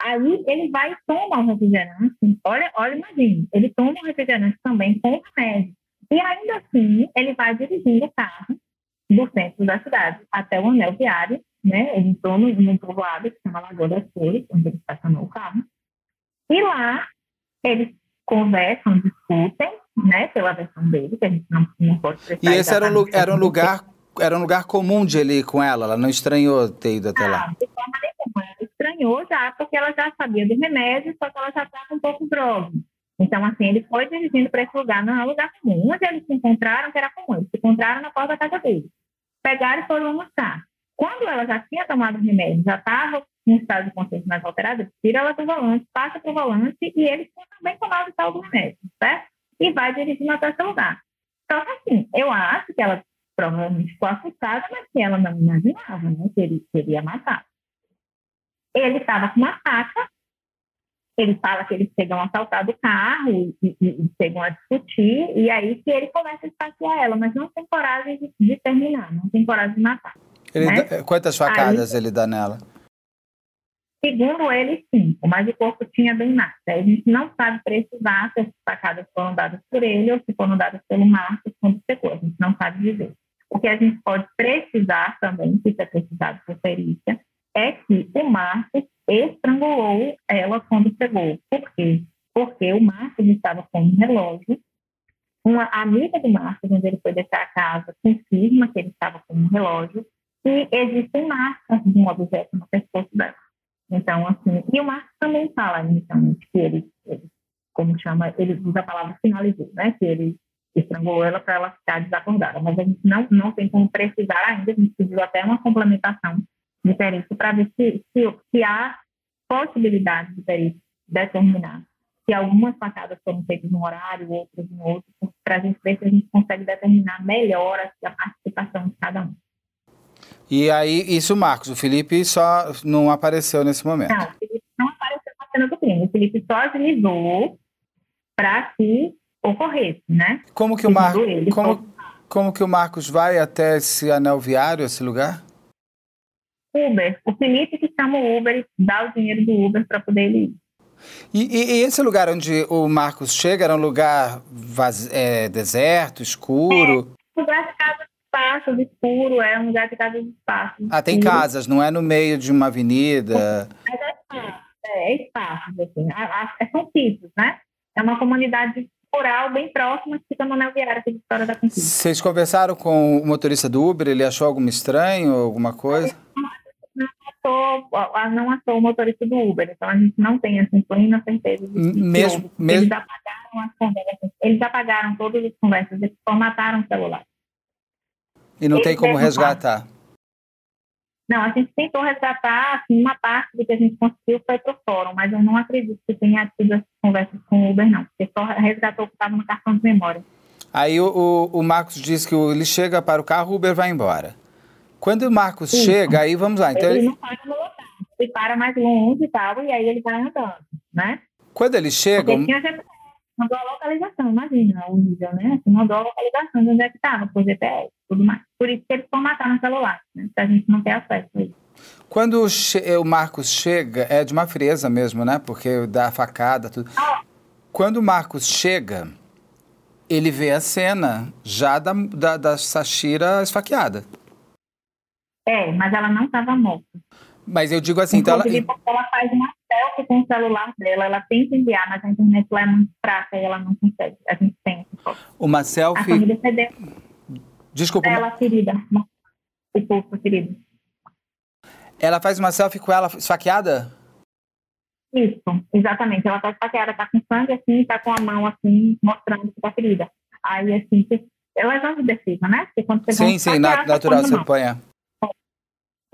S3: Aí ele vai e toma o refrigerante. Olha, olha, imagine, ele toma o refrigerante também com o remédio. E ainda assim, ele vai dirigindo o carro do centro da cidade até o anel viário, né? Ele entrou no povoado que chama Lagoa das Flores, onde ele estacionou o carro. E lá eles conversam, discutem, né, pela versão dele, que a gente não, não pode
S2: E esse era um, era um lugar era um lugar comum de ele ir com ela? Ela não estranhou ter ido até ah, lá?
S3: De forma nenhuma. Ela estranhou já, porque ela já sabia do remédio, só que ela já estava um pouco droga. Então, assim, ele foi dirigindo para esse lugar, não é um lugar comum. Onde eles se encontraram, que era comum. Eles se encontraram na porta da casa dele. Pegaram e foram almoçar. Quando ela já tinha tomado o remédio, já estava em estado de consciência mais alterado, tira ela do volante, passa para o volante e ele também tomado tal do remédio, certo? E vai dirigindo até seu lugar. Só que assim, eu acho que ela provavelmente ficou assustada, mas que ela não imaginava né, que ele queria matar. Ele estava com uma faca, ele fala que eles chegam a assaltar do carro e, e, e, chegam a discutir, e aí que ele começa a esfaquear ela, mas não tem coragem de, de terminar, não tem coragem de matar.
S2: Ele né? dá, quantas facadas aí, ele dá nela?
S3: Segundo ele, cinco, mas o corpo tinha bem mais. A gente não sabe precisar se as facadas foram dadas por ele ou se foram dadas pelo Marcos quando secou. A gente não sabe dizer. O que a gente pode precisar também, se é precisado por perícia, é que o Marcos estrangulou ela quando pegou. Por quê? Porque o Marcos estava com um relógio. Uma amiga do Marcos, onde ele foi deixar a casa, confirma que ele estava com um relógio e existem marcas de um objeto no pescoço dela. Então, assim, e o Marcos também fala inicialmente que ele, ele, como chama, ele usa a palavra finalizou, né? Que ele estrangulou ela para ela ficar desacordada. Mas a gente não, não tem como precisar ainda, a gente pediu até uma complementação de perícia para ver se, se, se há possibilidade de perícia determinar se algumas facadas foram feitas num horário, outras em outro, para a gente ver se a gente consegue determinar melhor a participação de cada um.
S2: E aí, isso, Marcos, o Felipe só não apareceu nesse momento.
S3: Não, o Felipe não apareceu na cena do crime. O Felipe só agilizou para que ocorresse, né?
S2: Como que o Marcos, como, como que o Marcos vai até esse anel viário, esse lugar?
S3: Uber. O Felipe que chama o Uber e dá o dinheiro do Uber para poder ele ir.
S2: E, e, e, esse lugar onde o Marcos chega era um lugar vaz... é, deserto, escuro?
S3: É, lugar de casa de espaço, escuro, é um lugar casa de espaço.
S2: Ah, tem casas, não é no meio de uma avenida?
S3: É, é espaço, é, é espaço, assim. É, são sítios, né? É uma comunidade rural bem próxima que fica no Anel Viário, aqui de História da Conquista.
S2: Vocês conversaram com o motorista do Uber? Ele achou algum estranho, alguma coisa?
S3: Não achou, não achou o motorista do Uber, então a gente não tem assim, plena certeza de que
S2: mesmo, mesmo...
S3: Eles apagaram as conversas, eles apagaram todas as conversas, eles formataram o celular.
S2: E não eles tem como resgatar?
S3: Não, a gente tentou resgatar, assim, uma parte do que a gente conseguiu foi para o fórum, mas eu não acredito que tenha tido as conversas com o Uber, não, porque só resgatou o que estava no cartão de memória.
S2: Aí o, o, o Marcos diz que ele chega para o carro, o Uber vai embora. Quando o Marcos chega, aí vamos lá. Então
S3: ele, ele não para no local, ele para mais longe e tal, e aí ele vai andando, né?
S2: Quando ele chega...
S3: Porque tinha mandou a localização, imagina o nível, né? Assim, mandou a localização de onde é que estava, por GPS, tudo mais. Por isso que eles formataram no celular, né? a gente não tem acesso a isso.
S2: Quando o Marcos chega, é de uma frieza mesmo, né? Porque dá facada, tudo. Ah. Quando o Marcos chega, ele vê a cena já da, da, da Sashira esfaqueada.
S3: É, mas ela não estava morta.
S2: Mas eu digo assim, então ela...
S3: ela faz uma selfie com o celular dela, ela tenta enviar, mas a internet lá é muito fraca e ela não consegue. A gente tem.
S2: Uma selfie... A
S3: família cedeu.
S2: Desculpa.
S3: Ela ferida. O pulso ferido.
S2: Ela faz uma selfie com ela esfaqueada?
S3: Isso, exatamente. Ela tá esfaqueada, tá com sangue assim, tá com a mão assim, mostrando que tá ferida. Aí, assim, ela é de defesa, né? Porque quando você
S2: sim, sim, natural, você apanha.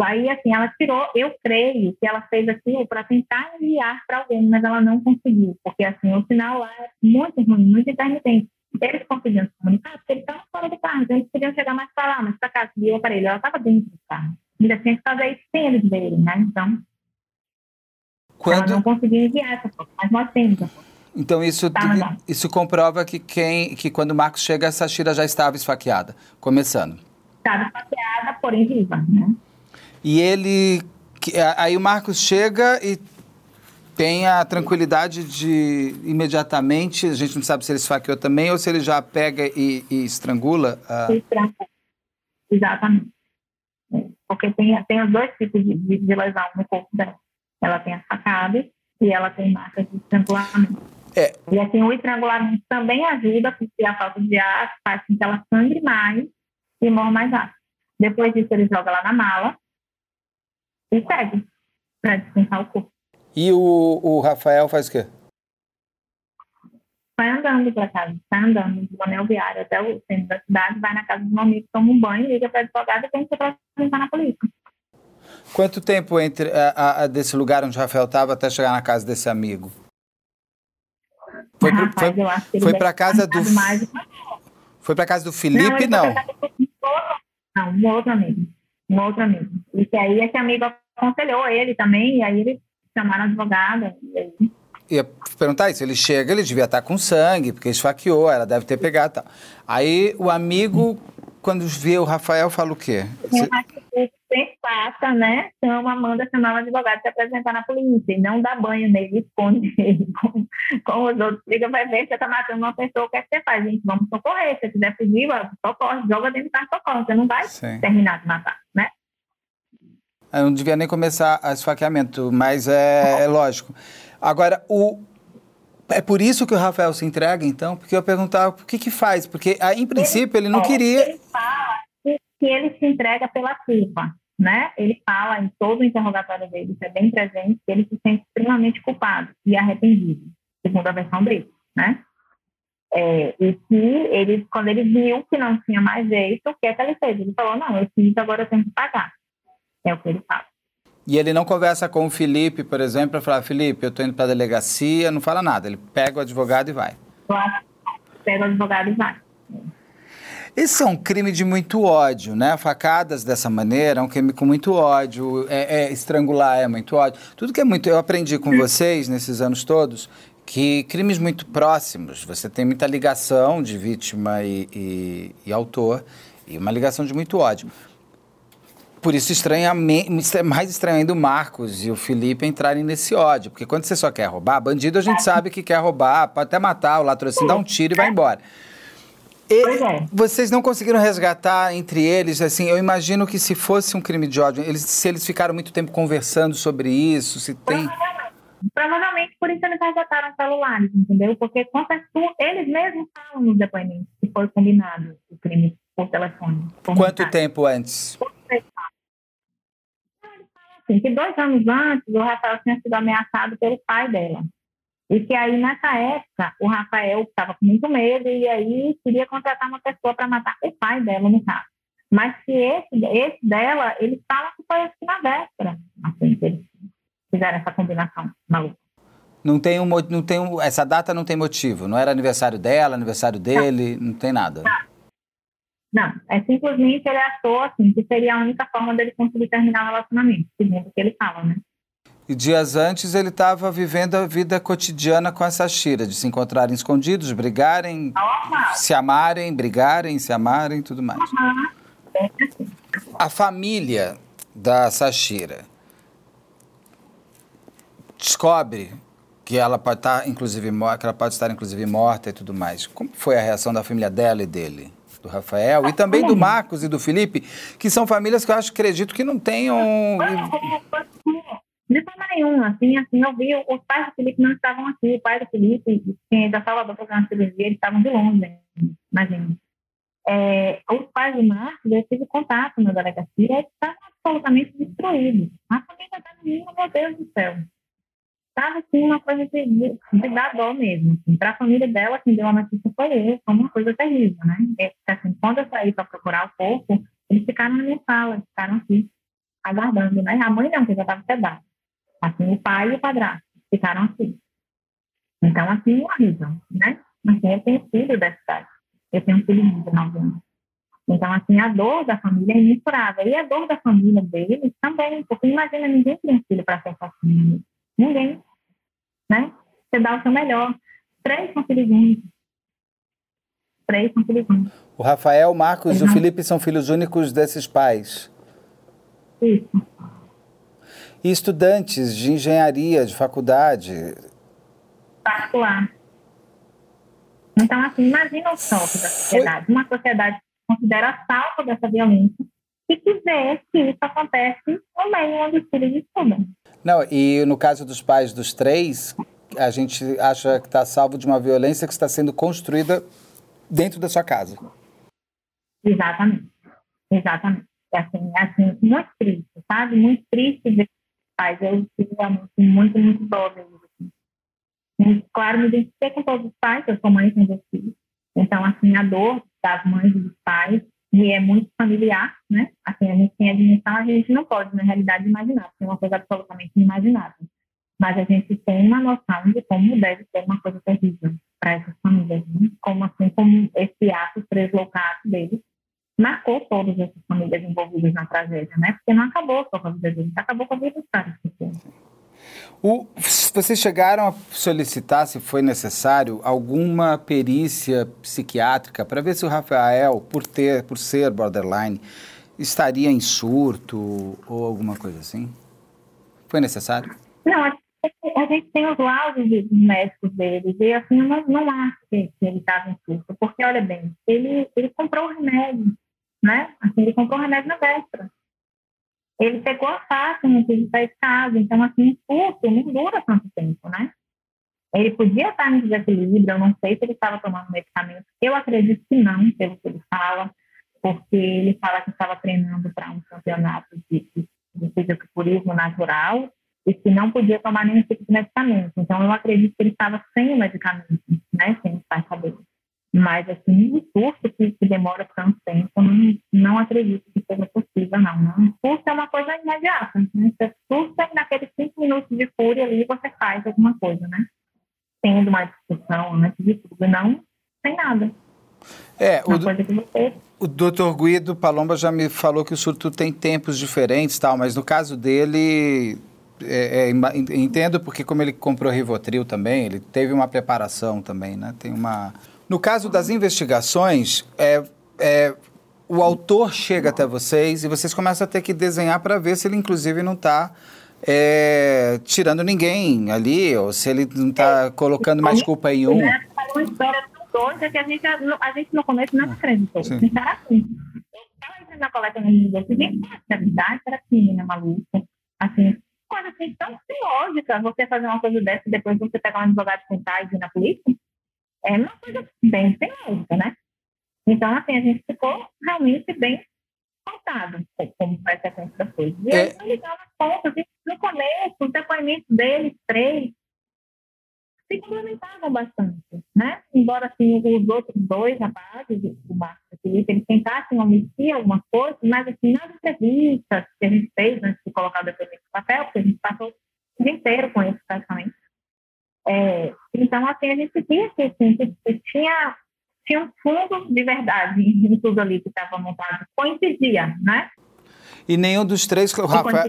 S3: Aí, assim, ela tirou, eu creio que ela fez aquilo para tentar enviar para alguém, mas ela não conseguiu, porque, assim, o sinal lá é muito ruim, muito intermitente. Eles conseguiam se comunicar porque eles estavam fora do carro, então eles queriam chegar mais para lá, mas para cá, subir o aparelho, ela estava dentro do carro. Ainda tinha que fazer isso sem eles verem, né? Então, Quando... ela não conseguia enviar essa foto, mas nós temos a foto.
S2: Então isso, tá, isso comprova que quem que quando o Marcos chega, essa Shira já estava esfaqueada, começando.
S3: Estava esfaqueada, porém viva, né?
S2: E ele. Aí o Marcos chega e tem a tranquilidade de imediatamente, a gente não sabe se ele esfaqueou também ou se ele já pega e, e estrangula. A... Estrangula.
S3: Exatamente. Porque tem, tem os dois tipos de, de, de lesão no corpo dela. Ela tem as facadas e ela tem marcas de estrangulamento.
S2: É.
S3: E assim, o estrangulamento também ajuda, porque a falta de ar faz com que ela sangre mais e morra mais rápido. Depois disso, ele joga lá na mala e segue para descansar o corpo.
S2: E o, o Rafael faz o quê?
S3: Vai andando para casa, vai andando do anel viário até o centro da cidade, vai na casa do meu amigo, toma um banho, liga para advogado e tem que apresentar na polícia.
S2: Quanto tempo entre a, a, desse lugar onde o Rafael estava até chegar na casa desse amigo? Foi, Rapaz, foi, foi para casa do mais Foi para casa do Felipe, não?
S3: Não, um outro amigo, um outro amigo. E que aí esse amigo aconselhou ele também, e aí eles chamaram a advogada. E aí...
S2: Ia perguntar isso, ele chega, ele devia estar com sangue, porque esfaqueou, ela deve ter pegado tal. Aí o amigo, quando vê o Rafael, fala o quê?
S3: Sempre passa, né? Chama, manda chamar o advogado se apresentar na polícia e não dá banho nele, esconde [laughs] ele com, com os outros. Liga, vai ver se você tá matando uma pessoa, o que, é que você faz? Gente, vamos socorrer. Se você quiser fugir, socorre, joga dentro do carro, socorre. Você não vai Sim. terminar de matar, né?
S2: Eu não devia nem começar a esfaqueamento, mas é, é lógico. Agora, o, é por isso que o Rafael se entrega, então? Porque eu perguntava o que que faz? Porque, ah, em princípio, ele não é, queria...
S3: Ele fala que ele se entrega pela culpa, né? Ele fala em todo o interrogatório dele, isso é bem presente, que ele se sente extremamente culpado e arrependido, segundo a versão dele, né? É, e que ele, quando ele viu que não tinha mais jeito, o que é que ele fez? Ele falou, não, eu fiz, agora eu tenho que pagar. É o que ele fala.
S2: E ele não conversa com o Felipe, por exemplo, para falar, Felipe, eu estou indo para a delegacia, não fala nada. Ele pega o advogado e vai.
S3: Pega o advogado e vai.
S2: Esse é um crime de muito ódio, né? Facadas dessa maneira é um crime com muito ódio, é, é estrangular é muito ódio. Tudo que é muito. Eu aprendi com vocês nesses anos todos que crimes muito próximos, você tem muita ligação de vítima e, e, e autor, e uma ligação de muito ódio. Por isso estranha, mais estranho ainda o Marcos e o Felipe entrarem nesse ódio. Porque quando você só quer roubar, bandido a gente sabe que quer roubar, pode até matar, o latrocínio dá um tiro e vai embora. E é. vocês não conseguiram resgatar entre eles, assim, eu imagino que se fosse um crime de ódio, eles, se eles ficaram muito tempo conversando sobre isso, se tem...
S3: Provavelmente por isso eles resgataram celulares, entendeu? Porque eles mesmos falam nos depoimentos que foi combinado o crime por telefone.
S2: Quanto tempo antes? Por
S3: assim, que dois anos antes o Rafael tinha sido ameaçado pelo pai dela. E que aí, nessa época, o Rafael estava com muito medo e aí queria contratar uma pessoa para matar o pai dela, no caso. Mas que esse, esse dela, ele fala que foi assim na véspera, assim, que eles fizeram essa combinação maluca.
S2: Não tem, um, não tem um, essa data não tem motivo, não era aniversário dela, aniversário dele, não, não tem nada.
S3: Não. Não, é simplesmente ele achou assim, que seria a única forma dele conseguir terminar o relacionamento, segundo o que ele fala, né?
S2: E dias antes ele estava vivendo a vida cotidiana com essa Shira, de se encontrarem escondidos, brigarem, se amarem, brigarem, se amarem e tudo mais. Uhum. A família da Sashira descobre que ela pode estar inclusive que ela pode estar inclusive morta e tudo mais. Como foi a reação da família dela e dele? Do Rafael e também do Marcos e do Felipe, que são famílias que eu acho, acredito que não tenham.
S3: De forma nenhuma, assim, assim, eu vi, os pais do Felipe não estavam aqui, o pai do Felipe, quem é da Salvador para uma cirurgia, eles estavam de longe, imagina. É, os pais do Marcos, eu tive contato na delegacia, eles estavam absolutamente destruídos. A família está no meu Deus do céu estava assim uma coisa de, de, dar dó mesmo. Assim. Para a família dela, quem deu a notícia foi eu, foi uma coisa terrível, né? E, assim, quando eu saí para procurar o corpo, eles ficaram na minha sala, ficaram aqui, aguardando, né? A mãe não, que já estava sedada. Assim, o pai e o padrasto ficaram aqui. Então, assim, horrível, né? Assim, eu tenho filho dessa idade. Eu tenho um filho de 9 anos. Então, assim, a dor da família é imensurável. E a dor da família deles também, porque imagina, ninguém tem filho para ser sozinho. Ninguém. Né? Você dá o seu melhor. Três são filhos únicos. Três são filhos únicos.
S2: O Rafael, o Marcos e o Felipe são filhos únicos desses pais.
S3: Isso.
S2: E estudantes de engenharia, de faculdade?
S3: Particular. Então, assim, imagina o choque da sociedade. Uma sociedade que considera salva dessa violência e que vê que isso acontece no meio onde os filhos estudam.
S2: Não, e no caso dos pais dos três, a gente acha que está salvo de uma violência que está sendo construída dentro da sua casa.
S3: Exatamente. Exatamente. Assim, assim, muito triste, sabe? Muito triste ver os pais. Eu tive realmente muito, muito dó assim. Claro, me identifiquei com todos os pais, eu sou mãe com dois filhos. Então, assim, a dor das mães e dos pais e é muito familiar, né? Assim, a gente tem a dimensão, a gente não pode, na realidade, imaginar, porque é uma coisa absolutamente inimaginável. Mas a gente tem uma noção de como deve ser uma coisa terrível para essas famílias, né? como assim, como esse ato deslocado deles marcou todas essas famílias envolvidas na tragédia, né? Porque não acabou só com a vida deles, acabou com a vida dos caras.
S2: O, vocês chegaram a solicitar, se foi necessário, alguma perícia psiquiátrica para ver se o Rafael, por ter, por ser borderline, estaria em surto ou alguma coisa assim? Foi necessário?
S3: Não, a gente tem os laudos dos médicos dele e assim, não, não acho que, ele estava em surto, porque olha bem, ele, ele comprou o remédio, né? Assim, ele comprou o remédio na véspera. Ele pegou a faca, quis sair de casa, então assim, o surto não dura tanto tempo, né? Ele podia estar em desequilíbrio, eu não sei se ele estava tomando medicamento. Eu acredito que não, pelo que ele fala, porque ele fala que estava treinando para um campeonato de, de, de fisiculturismo natural e que não podia tomar nenhum tipo de medicamento. Então, eu acredito que ele estava sem o medicamento, né, sem estar sabendo. Mas, assim, o curso que, que, demora tanto tempo, não, não acredito que seja possível, não. não. O curso é uma coisa imediata. Né? Você surta e naqueles cinco minutos de fúria ali você faz alguma coisa, né? tendo uma discussão antes de tudo, não sem nada.
S2: É, o, você... o doutor Guido Palomba já me falou que o surto tem tempos diferentes, tal, mas no caso dele, é, é, entendo porque como ele comprou Rivotril também, ele teve uma preparação também, né? Tem uma... No caso das investigações, é, é, o autor chega até vocês e vocês começam a ter que desenhar para ver se ele inclusive não está é, tirando ninguém ali, ou se ele não está colocando mais culpa em um. É
S3: uma história tão doida que a gente, a gente no começo não acreditou. Sim. Era assim. Estava entrando na coleta no início, eu disse, é verdade, era assim, menina maluca. Assim, coisa assim tão lógica, você fazer uma coisa dessa e depois você pegar um advogado sentar e ir na polícia, é uma coisa bem lógica, né? Então, assim, a gente ficou realmente bem contado como vai ser a sequência das coisas. E é... aí, ligava as contas, e no começo, os depoimentos deles, três, se complementavam bastante, né? Embora, assim, os outros dois rapazes, o Marcos e o Felipe, eles tentassem omitir alguma coisa, mas, assim, nas entrevistas que a gente fez antes de colocar o depoimento no papel, porque a gente passou o dia inteiro com eles, praticamente, é, então, assim, a gente via que, assim, que tinha tinha um fundo de verdade em tudo ali que estava montado. Coincidia, né?
S2: E nenhum dos três, o Rafael...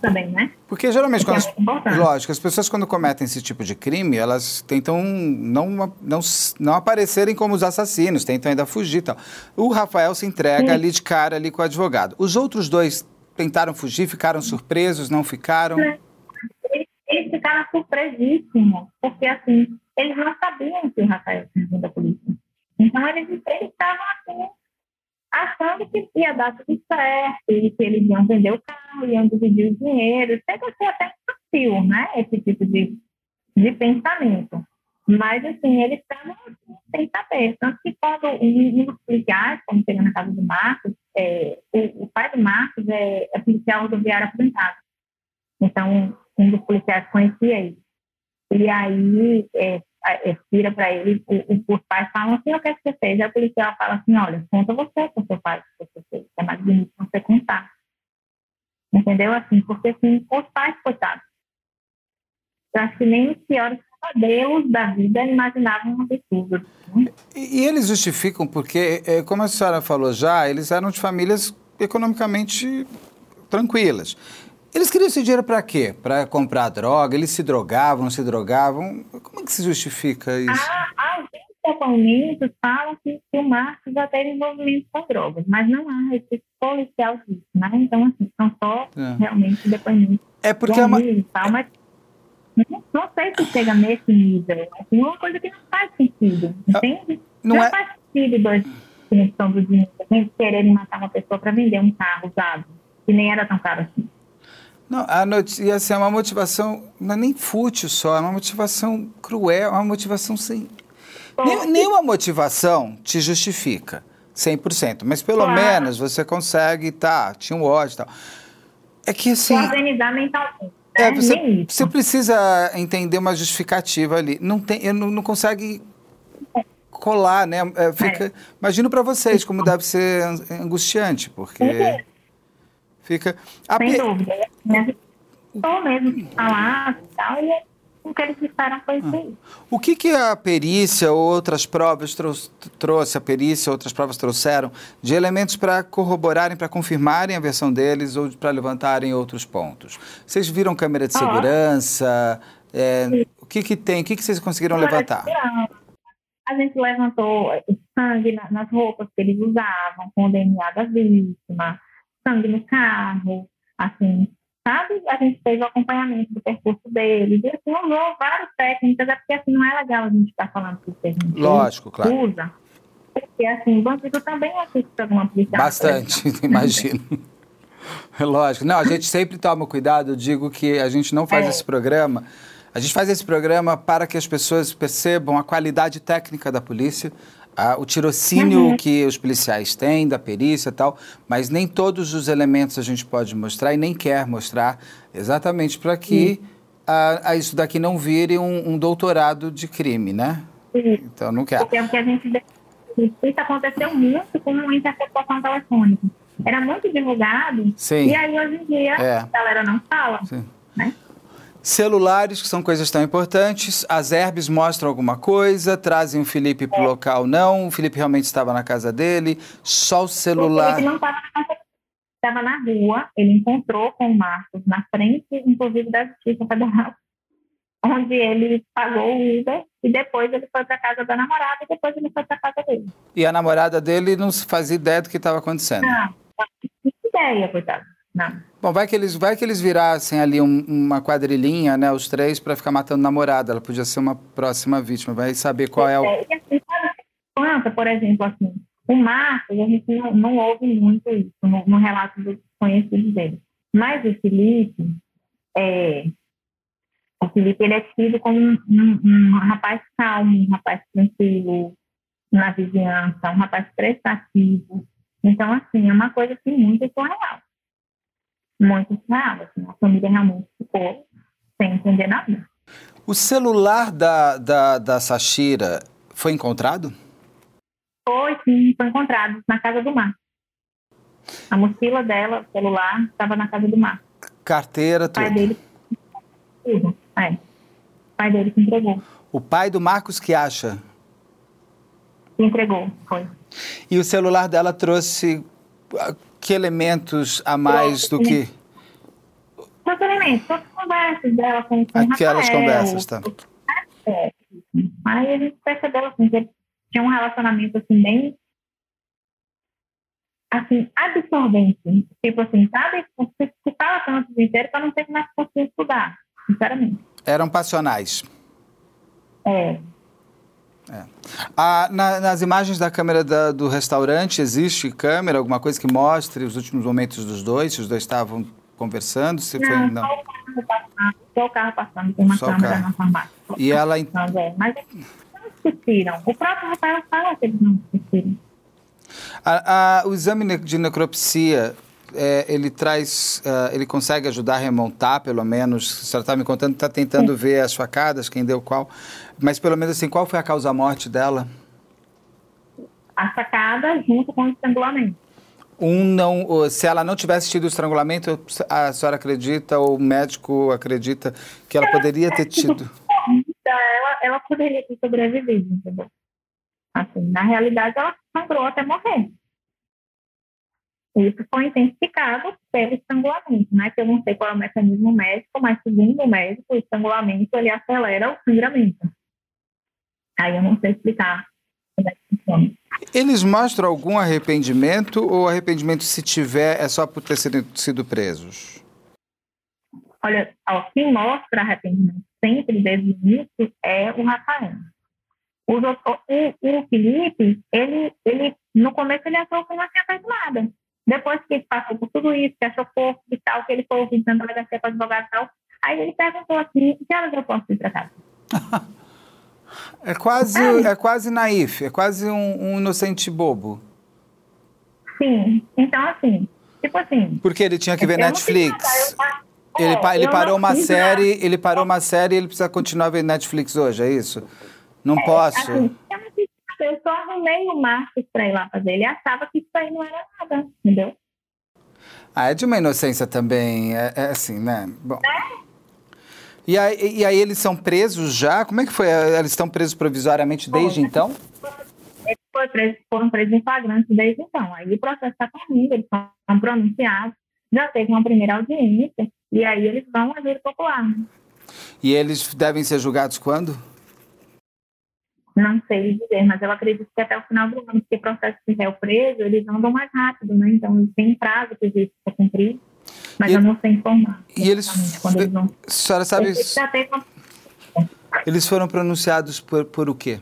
S3: também, né?
S2: Porque geralmente, quando é as, lógico, as pessoas quando cometem esse tipo de crime, elas tentam não, não, não aparecerem como os assassinos, tentam ainda fugir e tal. O Rafael se entrega Sim. ali de cara ali com o advogado. Os outros dois tentaram fugir, ficaram surpresos, não ficaram?
S3: Eles, eles ficaram surpresíssimos, porque assim, eles não sabiam que o Rafael tinha vindo da polícia. Então, eles, estavam assim, achando que ia dar tudo certo, e que eles iam vender o carro, iam dividir o dinheiro. Chega a ser até infantil, né? Esse tipo de, de pensamento. Mas, assim, eles estavam assim, sem saber. Tanto que quando um, dos policiais, quando chegou na casa do Marcos, é, o, o, pai do Marcos é, é policial rodoviário aposentado. Então, um dos policiais conhecia ele. E aí, é, é, para ele, o, os pais falam assim, eu quero que você fez. Aí o policial fala assim, olha, conta você com seu pai o que você fez. É mais bonito você contar. Entendeu? Assim, porque assim, os pais, coitados. Eu acho que nem os piores pesadelos da vida imaginavam um absurdo.
S2: E, e eles justificam porque, é, como a senhora falou já, eles eram de famílias economicamente tranquilas. Eles queriam esse dinheiro para quê? Para comprar droga? Eles se drogavam, não se drogavam? Como é que se justifica isso?
S3: Ah, alguns depoimentos falam que, que o Marcos já teve envolvimento com drogas, mas não há esse policial disso, né? Então, assim, são só é. realmente depoimentos.
S2: É porque é uma...
S3: Tal, mas não, não sei se chega nesse nível. Assim, uma coisa que não faz sentido, ah, entende? Não, não é... faz sentido dois questão do dinheiro, quererem matar uma pessoa para vender um carro usado, que nem era tão caro assim.
S2: Não, a notícia assim, é uma motivação, não é nem fútil só, é uma motivação cruel, é uma motivação sem. Nem, nenhuma motivação te justifica 100%, mas pelo claro. menos você consegue, tá, tinha um ódio e tal. É que assim.
S3: Organizar mentalmente. Né?
S2: É, você, você, precisa entender uma justificativa ali. Não tem, eu não, não consegue colar, né? É, fica, é. Imagino para vocês como deve ser angustiante, porque. Fica.
S3: A Sem pe... dúvida. Estou mesmo falar e tal, e o que eles disseram foi isso aí.
S2: O que, que a perícia ou outras provas trou trouxe, a perícia ou outras provas trouxeram, de elementos para corroborarem, para confirmarem a versão deles ou para levantarem outros pontos? Vocês viram câmera de segurança? É, o que, que tem? O que, que vocês conseguiram levantar?
S3: a gente levantou sangue nas roupas que eles usavam, com o DNA da vítima, sangue no carro, assim, sabe? A gente fez o acompanhamento do percurso deles, e assim, usou várias técnicas, é porque assim, não é legal a gente estar falando que a gente
S2: Lógico, claro.
S3: usa, porque assim, bandido também assiste alguma policial.
S2: Bastante, [laughs] imagino. Lógico. Não, a gente sempre toma cuidado, eu digo que a gente não faz é. esse programa a gente faz esse programa para que as pessoas percebam a qualidade técnica da polícia, o tirocínio uhum. que os policiais têm, da perícia e tal, mas nem todos os elementos a gente pode mostrar e nem quer mostrar, exatamente para que a, a, isso daqui não vire um, um doutorado de crime, né?
S3: Sim.
S2: Então, não quer.
S3: Porque é o que a gente isso aconteceu muito com a interceptação telefônica. Era muito divulgado.
S2: Sim.
S3: E aí, hoje em dia, é. a galera não fala. Sim. Né?
S2: Celulares, que são coisas tão importantes. As herbes mostram alguma coisa, trazem o Felipe para o é. local, não. O Felipe realmente estava na casa dele, só o celular. O
S3: Felipe não estava na casa estava na rua, ele encontrou com o Marcos na frente, inclusive, da Justiça Federal, [laughs] onde ele pagou o Uber e depois ele foi para casa da namorada e depois ele foi para casa dele.
S2: E a namorada dele não fazia ideia do que estava acontecendo?
S3: Não, não tinha ideia, coitado. Não.
S2: Bom, vai que eles, vai que eles virassem ali um, uma quadrilhinha, né, os três, para ficar matando namorada. Ela podia ser uma próxima vítima. Vai saber qual é o. É,
S3: assim, quanto, por exemplo, assim, o Marcos, a gente não, não ouve muito isso no, no relato dos conhecidos dele. Mas o Felipe, é, o Felipe ele é tido como um, um, um, rapaz calmo, um rapaz tranquilo na vizinhança, um rapaz prestativo. Então, assim, é uma coisa assim, muito surreal muito real. Assim, a família realmente ficou sem entender nada.
S2: O celular da, da, da Sashira foi encontrado?
S3: Foi, sim, foi encontrado na casa do mar. A mochila dela, o celular, estava na casa do mar.
S2: Carteira, tudo.
S3: O pai dele, tudo, é. O pai dele que entregou.
S2: O pai do Marcos que acha?
S3: Entregou, foi.
S2: E o celular dela trouxe que elementos a mais do que.
S3: Os elementos, as conversas dela com, com
S2: Aquelas Rafael, conversas, tá.
S3: Aí a gente percebeu assim, que tinha um relacionamento assim, bem assim, absorvente. Tipo assim, sabe? Você fala tanto o dia inteiro eu não sei mais conseguir estudar, sinceramente.
S2: Eram passionais.
S3: É.
S2: É. Ah, na, nas imagens da câmera da, do restaurante, existe câmera, alguma coisa que mostre os últimos momentos dos dois? Se os dois estavam conversando? Se
S3: não, foi, não. Só o carro passando, só o carro passando, tem uma só câmera na farmácia.
S2: E ela... É,
S3: mas eles não discutiram. O próprio Rafael fala que eles não discutiram.
S2: A, a, o exame de necropsia é, ele traz, uh, ele consegue ajudar a remontar, pelo menos, a senhora está me contando, está tentando Sim. ver as facadas, quem deu qual, mas pelo menos assim, qual foi a causa-morte dela?
S3: A facada junto com o estrangulamento.
S2: Um não, se ela não tivesse tido o estrangulamento, a senhora acredita, ou o médico acredita que ela, ela poderia ter tido?
S3: Ela, ela poderia ter sobrevivido, entendeu? Assim, na realidade, ela sangrou até morrer. Isso foi intensificado pelo estrangulamento, né? Que eu não sei qual é o mecanismo médico, mas segundo o médico, o estrangulamento ele acelera o sangramento. Aí eu não sei explicar como é que funciona.
S2: Eles mostram algum arrependimento ou arrependimento, se tiver, é só por ter sido, sido presos?
S3: Olha, ó, quem mostra arrependimento sempre desde o início é o Rafael. O, doutor, o, o Felipe, ele, ele, no começo ele achou que não tinha feito nada. Depois que ele passou por tudo isso, que achou pouco e tal, que ele foi ouvindo na delegacia para advogado e tal, aí ele perguntou assim, que horas eu posso ir para casa? [laughs]
S2: é quase, é, é quase naif, é quase um, um, inocente bobo.
S3: Sim, então assim, tipo assim...
S2: Porque ele tinha que ver Netflix. Ele, é, ele parou uma série, ele parou uma série e ele precisa continuar vendo Netflix hoje, é isso? Não é, posso. Assim,
S3: eu só arrumei o Marcos para ir lá fazer. Ele achava que isso aí não era nada, entendeu?
S2: Ah, é de uma inocência também, é, é assim, né? Bom. É? E aí, e aí eles são presos já? Como é que foi? Eles estão presos provisoriamente desde então?
S3: Eles preso, foram presos em flagrante desde então. Aí o processo está correndo, eles estão pronunciados, já teve uma primeira audiência, e aí eles vão agir popular.
S2: E eles devem ser julgados quando?
S3: Não sei dizer, mas eu acredito que até o final do ano, porque o processo de réu preso, eles andam mais rápido, né? Então, têm prazo que existe para cumprir, mas e, eu não sei informar.
S2: E eles, quando eles vão... A senhora sabe... Eles foram pronunciados por, por o quê?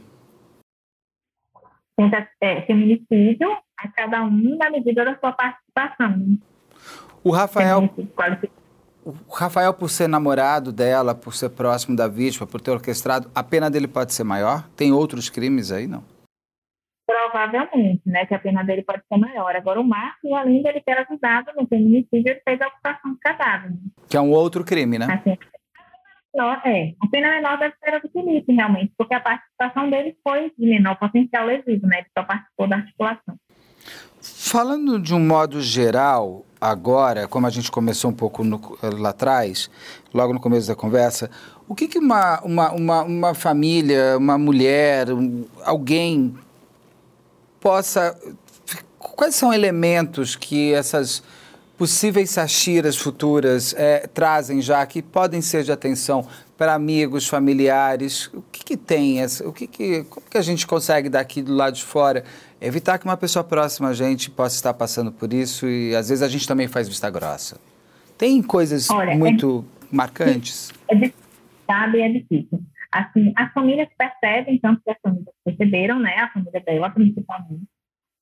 S3: É, feminicídio a cada um na medida da sua participação.
S2: O Rafael... O Rafael, por ser namorado dela, por ser próximo da vítima, por ter orquestrado, a pena dele pode ser maior? Tem outros crimes aí, não?
S3: Provavelmente, né? Que a pena dele pode ser maior. Agora, o Marcos, além de ele ter ajudado no feminicídio, ele fez a ocupação de cadáver. Né?
S2: Que é um outro crime, né?
S3: Assim, é, a pena menor deve ser a do Felipe, realmente, porque a participação dele foi de menor potencial lesivo, né? Ele só participou da articulação.
S2: Falando de um modo geral, agora, como a gente começou um pouco no, lá atrás, logo no começo da conversa, o que, que uma, uma, uma, uma família, uma mulher, um, alguém possa. Quais são elementos que essas possíveis sachiras futuras é, trazem já que podem ser de atenção para amigos, familiares? O que, que tem? Essa, o que, que, como que a gente consegue daqui do lado de fora evitar que uma pessoa próxima a gente possa estar passando por isso e às vezes a gente também faz vista grossa. Tem coisas Olha, é muito é, marcantes?
S3: É difícil, sabe? É difícil. Assim, as famílias percebem, tanto que as famílias perceberam, né? A família dela principalmente.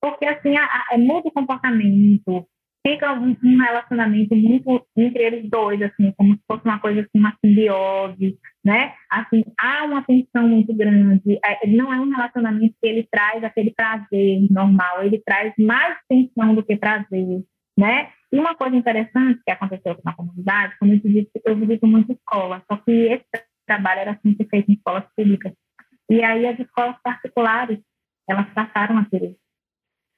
S3: Porque, assim, a, a, o comportamento, fica um, um, relacionamento muito entre eles dois, assim, como se fosse uma coisa assim, uma simbiose, né? Assim, há uma tensão muito grande. É, não é um relacionamento que ele traz aquele prazer normal, ele traz mais tensão do que prazer, né? E uma coisa interessante que aconteceu na comunidade, como eu disse, eu visito muita escola, só que esse trabalho era sempre feito em escolas públicas. E aí as escolas particulares, elas passaram a querer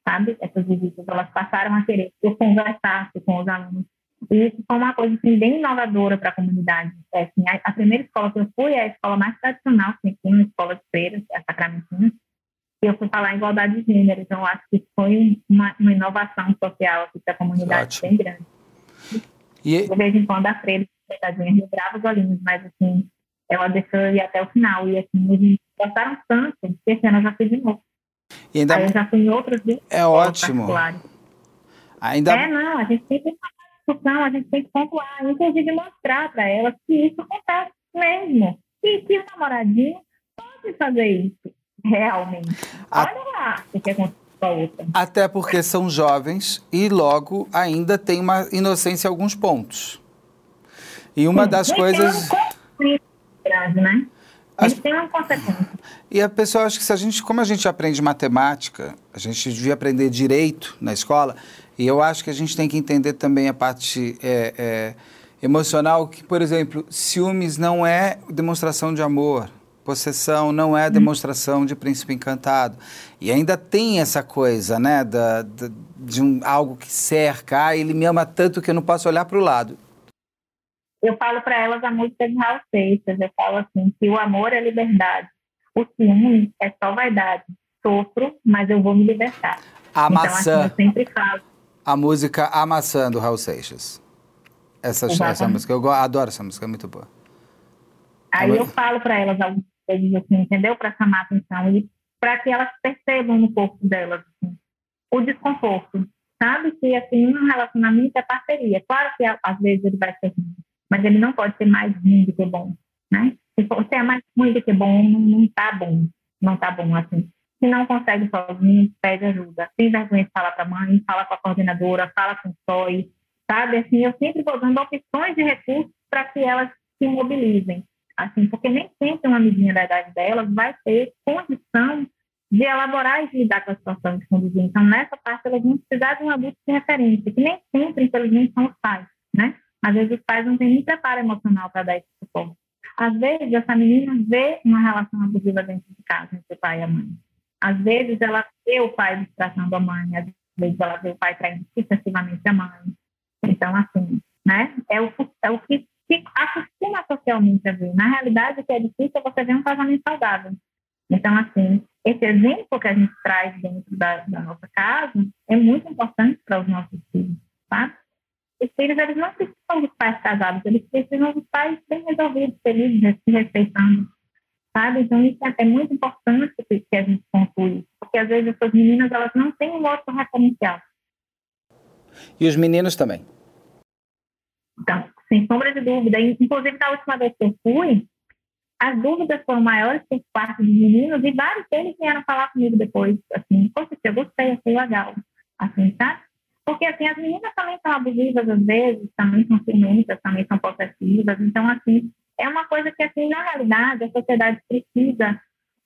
S3: sabe? Essas visitas, elas passaram a querer que eu conversasse com os alunos. E isso foi uma coisa assim, bem inovadora para a comunidade. É, assim, a, a, primeira escola que eu fui é a escola mais tradicional que tem, uma escola de feiras, é a Sacramentina, e eu fui falar em igualdade de gênero. Então, acho que foi uma, uma inovação social para a comunidade Ótimo. bem grande. E... De vez em quando a freira, coitadinha, rebrava os olhinhos, mas assim, ela deixou ir até o final. E assim, eles gostaram tanto que esse ano eu já fui de novo.
S2: E ainda...
S3: Aí eu já fui em outros
S2: É ótimo.
S3: Ainda... É, não, a gente tem que discussão, a gente tem que pontuar, inclusive mostrar para elas que isso acontece mesmo. E que o namoradinho pode fazer isso realmente. A... Olha lá o que aconteceu com a outra.
S2: Até porque são jovens e logo ainda tem uma inocência em alguns pontos. E uma Sim, das coisas.
S3: Um grande, né? As... tem uma consequência.
S2: E a pessoa, acho que se a gente, como a gente aprende matemática, a gente devia aprender direito na escola, e eu acho que a gente tem que entender também a parte é, é, emocional, que, por exemplo, ciúmes não é demonstração de amor, possessão não é demonstração de príncipe encantado. E ainda tem essa coisa, né, da, da de um, algo que cerca, ah, ele me ama tanto que eu não posso olhar para o lado
S3: eu falo para elas a música de Raul Seixas, eu falo assim, que o amor é liberdade, o ciúme é só vaidade. Sofro, mas eu vou me libertar.
S2: A então, maçã.
S3: Assim, eu sempre falo.
S2: A música A Maçã, do Raul Seixas. Essa, essa música, eu adoro essa música, é muito boa.
S3: Aí eu falo para elas algumas coisas assim, entendeu? Para chamar atenção e para que elas percebam no corpo delas assim, o desconforto. Sabe que assim, um relacionamento é parceria. Claro que às vezes ele vai ser ruim, mas ele não pode ser mais ruim do que bom, né? Se você é mais ruim do que bom, não, está bom, não está bom assim. Se não consegue sozinho, pede ajuda. Tem vergonha de falar para a mãe, fala com a coordenadora, fala com o SOI, sabe? Assim, eu sempre vou dando opções de recursos para que elas se mobilizem, assim, porque nem sempre uma amiguinha da idade delas vai ter condição de elaborar e lidar com a situação de conduzir. Então, nessa parte, elas vão precisar de um adulto de referência, que nem sempre, infelizmente, são os pais, né? Às vezes os pais não têm nem preparo emocional para dar esse suporte. Às vezes essa menina vê uma relação abusiva dentro de casa entre o pai e a mãe. Às vezes ela vê o pai distração a mãe, às vezes ela vê o pai traindo excessivamente a mãe. Então, assim, né? É o, é o que se acostuma socialmente a ver. Na realidade, o que é difícil é você ver um casamento saudável. Então, assim, esse exemplo que a gente traz dentro da, da nossa casa é muito importante para os nossos filhos, os filhos eles não precisam dos pais casados, eles precisam dos pais bem resolvidos, felizes, se respeitando. sabe? Então, isso é, é muito importante que, a gente conclui, porque às vezes essas meninas, elas não têm um outro referencial.
S2: E os meninos também?
S3: Então, sem sombra de dúvida. Inclusive, na última vez que eu fui, as dúvidas foram maiores por parte dos meninos e vários deles vieram falar comigo depois, assim, poxa, eu gostei, achei legal, assim, tá? Porque, assim, as meninas também são abusivas às vezes, também são ciumentas, também são possessivas, então, assim, é uma coisa que, assim, na realidade, a sociedade precisa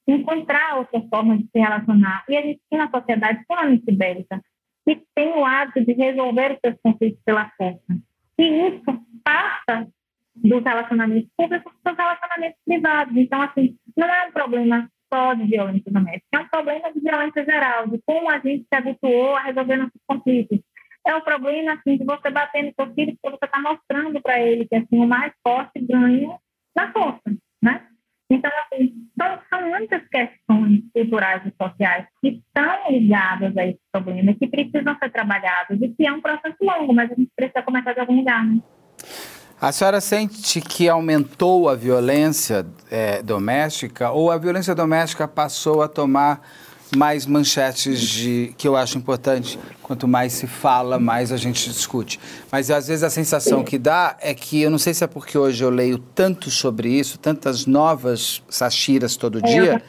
S3: encontrar outras formas de se relacionar. E a gente tem uma sociedade extremamente bélica, que tem o hábito de resolver os seus conflitos pela força. E isso passa dos relacionamentos públicos para os relacionamentos privados. Então, assim, não é um problema só de violência doméstica, é um problema de violência geral, de como a gente se habituou a resolver nossos conflitos. É um problema, assim, de você bater no seu filho porque você está mostrando para ele que, assim, o mais forte ganha na força, né? Então, assim, são, são muitas questões culturais e sociais que estão ligadas a esse problema, que precisam ser trabalhadas e que é um processo longo, mas a gente precisa começar de algum lugar, né?
S2: A senhora sente que aumentou a violência é, doméstica ou a violência doméstica passou a tomar mais manchetes de que eu acho importante. Quanto mais se fala, mais a gente discute. Mas às vezes a sensação que dá é que eu não sei se é porque hoje eu leio tanto sobre isso, tantas novas sachiras todo dia.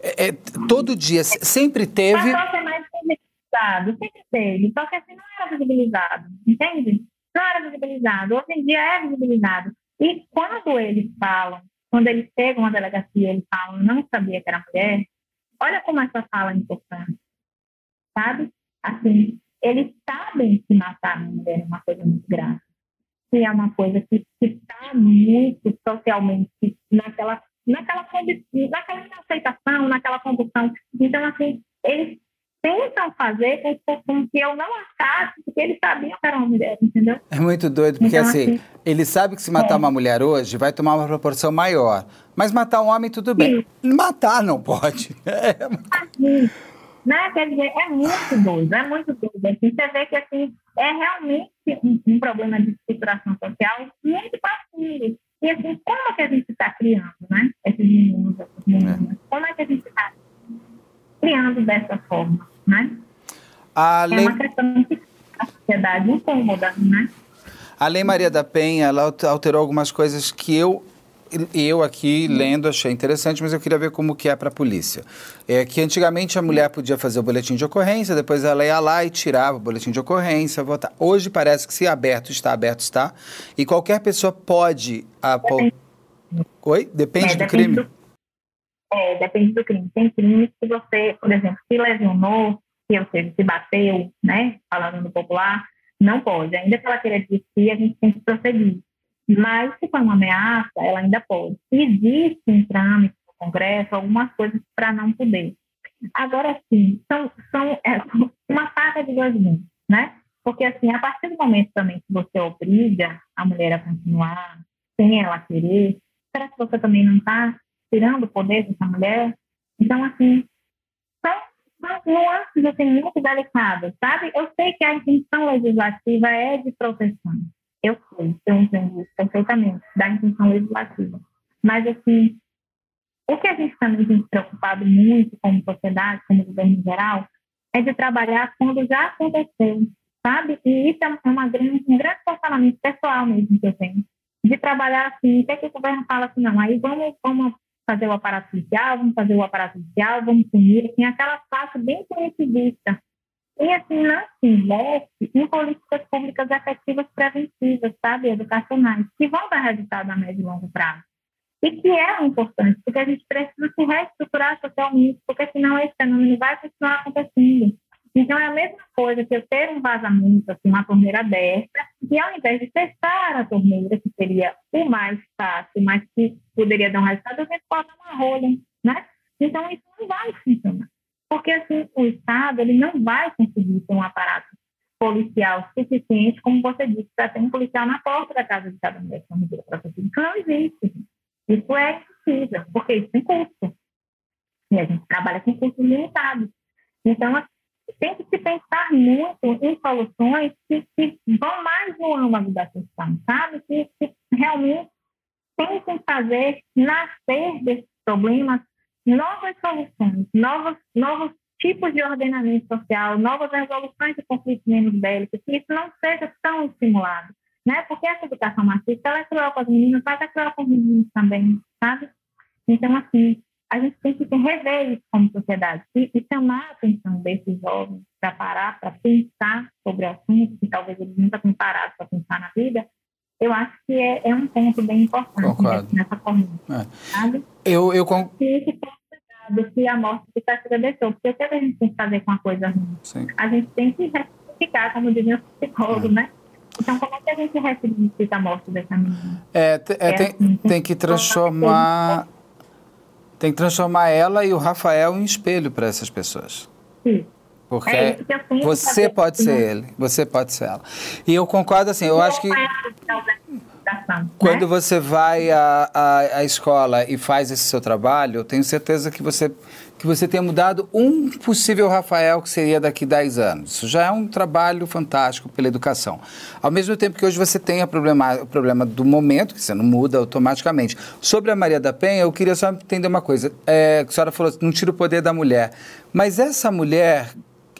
S2: É, é, todo dia sempre teve.
S3: Mas ser mais visibilizado, sempre teve. Só que assim não era visibilizado, entende? não era visibilizado. Hoje em dia é visibilizado. E quando eles falam, quando eles chegam à delegacia, eles falam, não sabia que era mulher, olha como essa fala é importante, sabe? Assim, eles sabem que matar uma mulher é uma coisa muito grave. Que é uma coisa que está muito socialmente naquela, naquela, naquela aceitação, naquela condução. Então, assim, eles tentam fazer com que eu não achasse, porque eles sabiam que era uma mulher, entendeu?
S2: É muito doido, porque então, assim, assim, ele sabe que se matar é. uma mulher hoje vai tomar uma proporção maior. Mas matar um homem, tudo bem. Sim. Matar não pode. [laughs]
S3: É. Assim, né? Quer dizer, é muito doido, é muito doido. Assim, você vê que assim, é realmente um, um problema de estruturação social muito profundo. E assim, como é que a gente está criando, né? Esses meninos, essas meninas? É. Como é que a gente está criando dessa forma? Né? A lei... É uma questão que a sociedade incômoda, né?
S2: A Lei Maria da Penha, ela alterou algumas coisas que eu eu aqui lendo achei interessante, mas eu queria ver como que é para a polícia. É que antigamente a mulher podia fazer o boletim de ocorrência, depois ela ia lá e tirava o boletim de ocorrência, votar. Hoje parece que se aberto está, aberto está, e qualquer pessoa pode... Depende. Oi? Depende é, do depende crime? Do
S3: é, depende do crime. Tem crimes que você, por exemplo, se lesionou, se, ou seja, se bateu, né, falando no popular, não pode. Ainda que ela queira desistir, a gente tem que prosseguir. Mas se for uma ameaça, ela ainda pode. Existe em trâmite no Congresso algumas coisas para não poder. Agora, sim, são, são é, [laughs] uma faca de dois mundos, né? Porque, assim, a partir do momento também que você obriga a mulher a continuar sem ela querer, será que você também não está tirando o poder dessa mulher. Então, assim, são, são nuances assim, muito delicadas, sabe? Eu sei que a intenção legislativa é de proteção. Eu sei, eu entendo isso perfeitamente, da intenção legislativa. Mas, assim, o que a gente também tem se preocupado muito como sociedade, como governo geral, é de trabalhar quando já aconteceu, sabe? E isso é uma grande, um grande posicionamento pessoal mesmo que eu tenho. De trabalhar assim, o que, é que o governo fala assim, não, aí vamos, vamos fazer o aparato judicial, vamos fazer o aparato judicial, vamos punir, assim, aquela parte bem punitivista. E assim, não se investe em políticas públicas efetivas preventivas, sabe, educacionais, que vão dar resultado a médio e longo prazo. E que é importante, porque a gente precisa se reestruturar socialmente, porque senão esse fenômeno vai continuar acontecendo. Então, é a mesma coisa que eu ter um vazamento, assim, uma torneira aberta, e ao invés de fechar a torneira, que seria o mais fácil, mas que poderia dar um resultado, eu que botar uma rolha, né? Então, isso não vai funcionar. Porque, assim, o Estado, ele não vai conseguir ter um aparato policial suficiente, como você disse, para ter um policial na porta da casa de cada mulher com medida protetiva. Isso não existe. Isso é impossível, porque isso tem custo. E a gente trabalha com custos limitados. Então, assim, tem que se pensar muito em soluções que, que vão mais no âmago da questão, sabe? Que, que realmente tentem fazer nascer desse problemas, novas soluções, novos, novos tipos de ordenamento social, novas resoluções de conflitos menos bélicos, que isso não seja tão estimulado, né? Porque essa educação machista, ela é cruel com as meninas, mas é cruel com os meninos também, sabe? Então, assim, a gente tem que rever isso como sociedade e, e chamar a atenção desses jovens para parar, para pensar sobre o assunto, que talvez eles nunca tenham parado para pensar na vida, eu acho que é, é um ponto bem importante nessa corrida, é.
S2: Eu, eu,
S3: con do que a morte de Cássia deixou. Porque o que a gente tem que fazer com a coisa ruim? Sim. A gente tem que ressignificar, como dizia o psicólogo, é. né? Então, como é que a gente ressignifica a morte dessa menina?
S2: É, é, é tem, assim, tem que transformar... Tem que transformar ela e o Rafael em espelho para essas pessoas.
S3: Sim.
S2: Porque é você pode ser ele, você pode ser ela. E eu concordo assim, eu acho que né? Quando você vai à, à, à, escola e faz esse seu trabalho, eu tenho certeza que você, que você tem mudado um possível Rafael que seria daqui 10 anos. Isso já é um trabalho fantástico pela educação. Ao mesmo tempo que hoje você tem problema, o problema do momento, que você não muda automaticamente. Sobre a Maria da Penha, eu queria só entender uma coisa. É, a senhora falou, não tira o poder da mulher. Mas essa mulher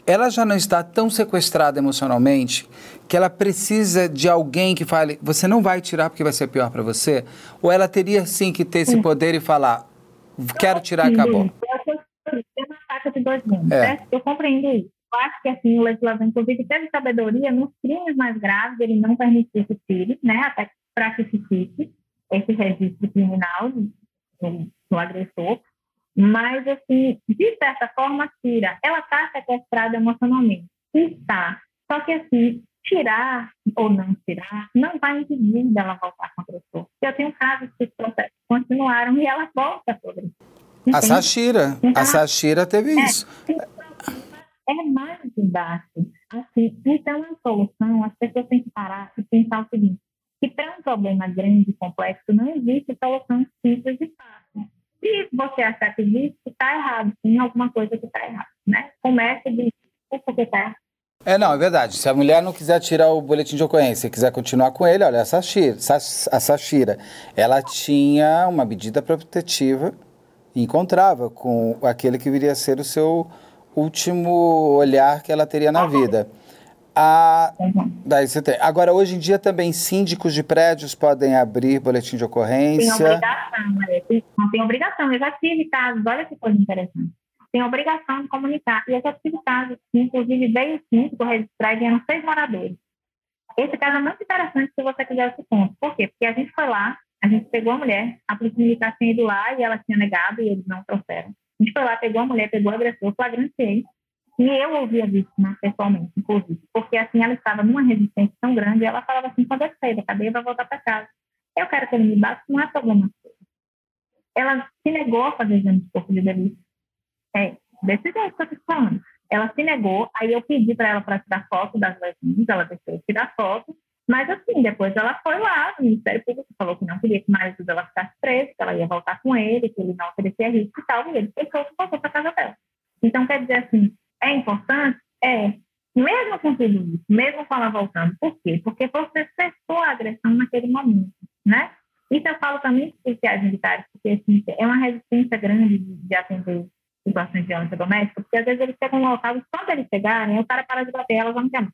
S2: ela já não está tão sequestrada emocionalmente que ela precisa de alguém que fale, você não vai tirar porque vai ser pior para você? Ou ela teria sim que ter esse poder e falar, quero tirar, acabou?
S3: Faca de dois mundos, é. Eu compreendo isso. Eu acho que assim, o legislador, inclusive, teve sabedoria nos crimes mais graves, ele não permitiu que tire, né, até para que se fique esse registro criminal do, do agressor. Mas, assim, de certa forma, tira. Ela está sequestrada emocionalmente. Está. Só que, assim, tirar ou não tirar não vai impedir dela voltar com a pessoa. Eu tenho casos que continuaram e ela volta sobre
S2: A Sashira. Então, a Sashira teve é, isso.
S3: É mais embaixo. Assim, então, a solução, as pessoas têm que parar e pensar o seguinte, que para um problema grande e complexo não existe solução simples e fácil. Se você achar que existe, está errado. Tem alguma coisa que está errada, né? Comece de porque está errado.
S2: É, não, é verdade. Se a mulher não quiser tirar o boletim de ocorrência e quiser continuar com ele, olha, a Sashira, a Sashira ela tinha uma medida protetiva encontrava com aquele que viria a ser o seu último olhar que ela teria na vida. A, daí você tem. Agora, hoje em dia também síndicos de prédios podem abrir boletim de ocorrência.
S3: Tem obrigação, não tem obrigação. Eu já tive casos, olha que coisa interessante. Tem obrigação de comunicar. E eu já tive casos, inclusive veio o síndico registrar e vieram seis moradores. Esse caso é muito interessante se você quiser esse ponto. Por quê? Porque a gente foi lá, a gente pegou a mulher, a polícia militar tinha ido lá e ela tinha negado e eles não trouxeram. A gente foi lá, pegou a mulher, pegou o agressor, flagrantei e eu ouvia a vítima pessoalmente, inclusive, porque assim ela estava numa resistência tão grande ela falava assim: quando eu sair da cadeia, vai voltar para casa. Eu quero que ele me bata, não é problema. Ela se negou a fazer exame de corpo de delícia. É, jeito que eu estou falando. Ela se negou, aí eu pedi para ela para tirar foto das lesions, ela deixou tirar foto, mas assim, depois ela foi lá no Ministério Público, falou que não queria que o dela ficasse preso, que ela ia voltar com ele, que ele não oferecia risco e tal, e ele fechou e voltou para casa dela. Então, quer dizer assim, é importante? É. Mesmo com tudo isso, mesmo com ela voltando. Por quê? Porque você cessou a agressão naquele momento, né? Isso eu falo também para policiais militares, porque assim, é uma resistência grande de, de atender situações de violência doméstica, porque às vezes eles chegam no local e quando eles chegarem, o cara para de bater, ela já não quer mais.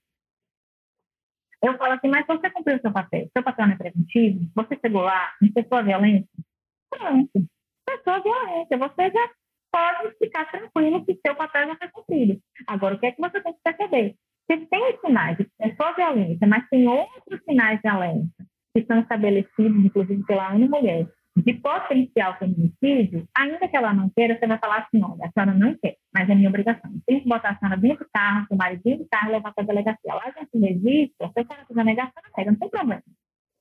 S3: Eu falo assim, mas você cumpriu seu papel, seu papel não é preventivo, você chegou lá, não cessou a violência, pronto, cessou a violência, você já pode ficar tranquilo que seu papel já foi cumprido. Agora, o que é que você tem que perceber? Se tem sinais de pessoa violência, mas tem outros sinais de alerta que são estabelecidos, inclusive pela ONU Mulher, de potencial feminicídio, ainda que ela não queira, você vai falar assim, olha, a senhora não quer, mas é minha obrigação. Tem que botar a senhora dentro do carro, o marido dentro do carro levar para a delegacia. Lá a gente registra, se a senhora fizer negação, pega, não tem problema.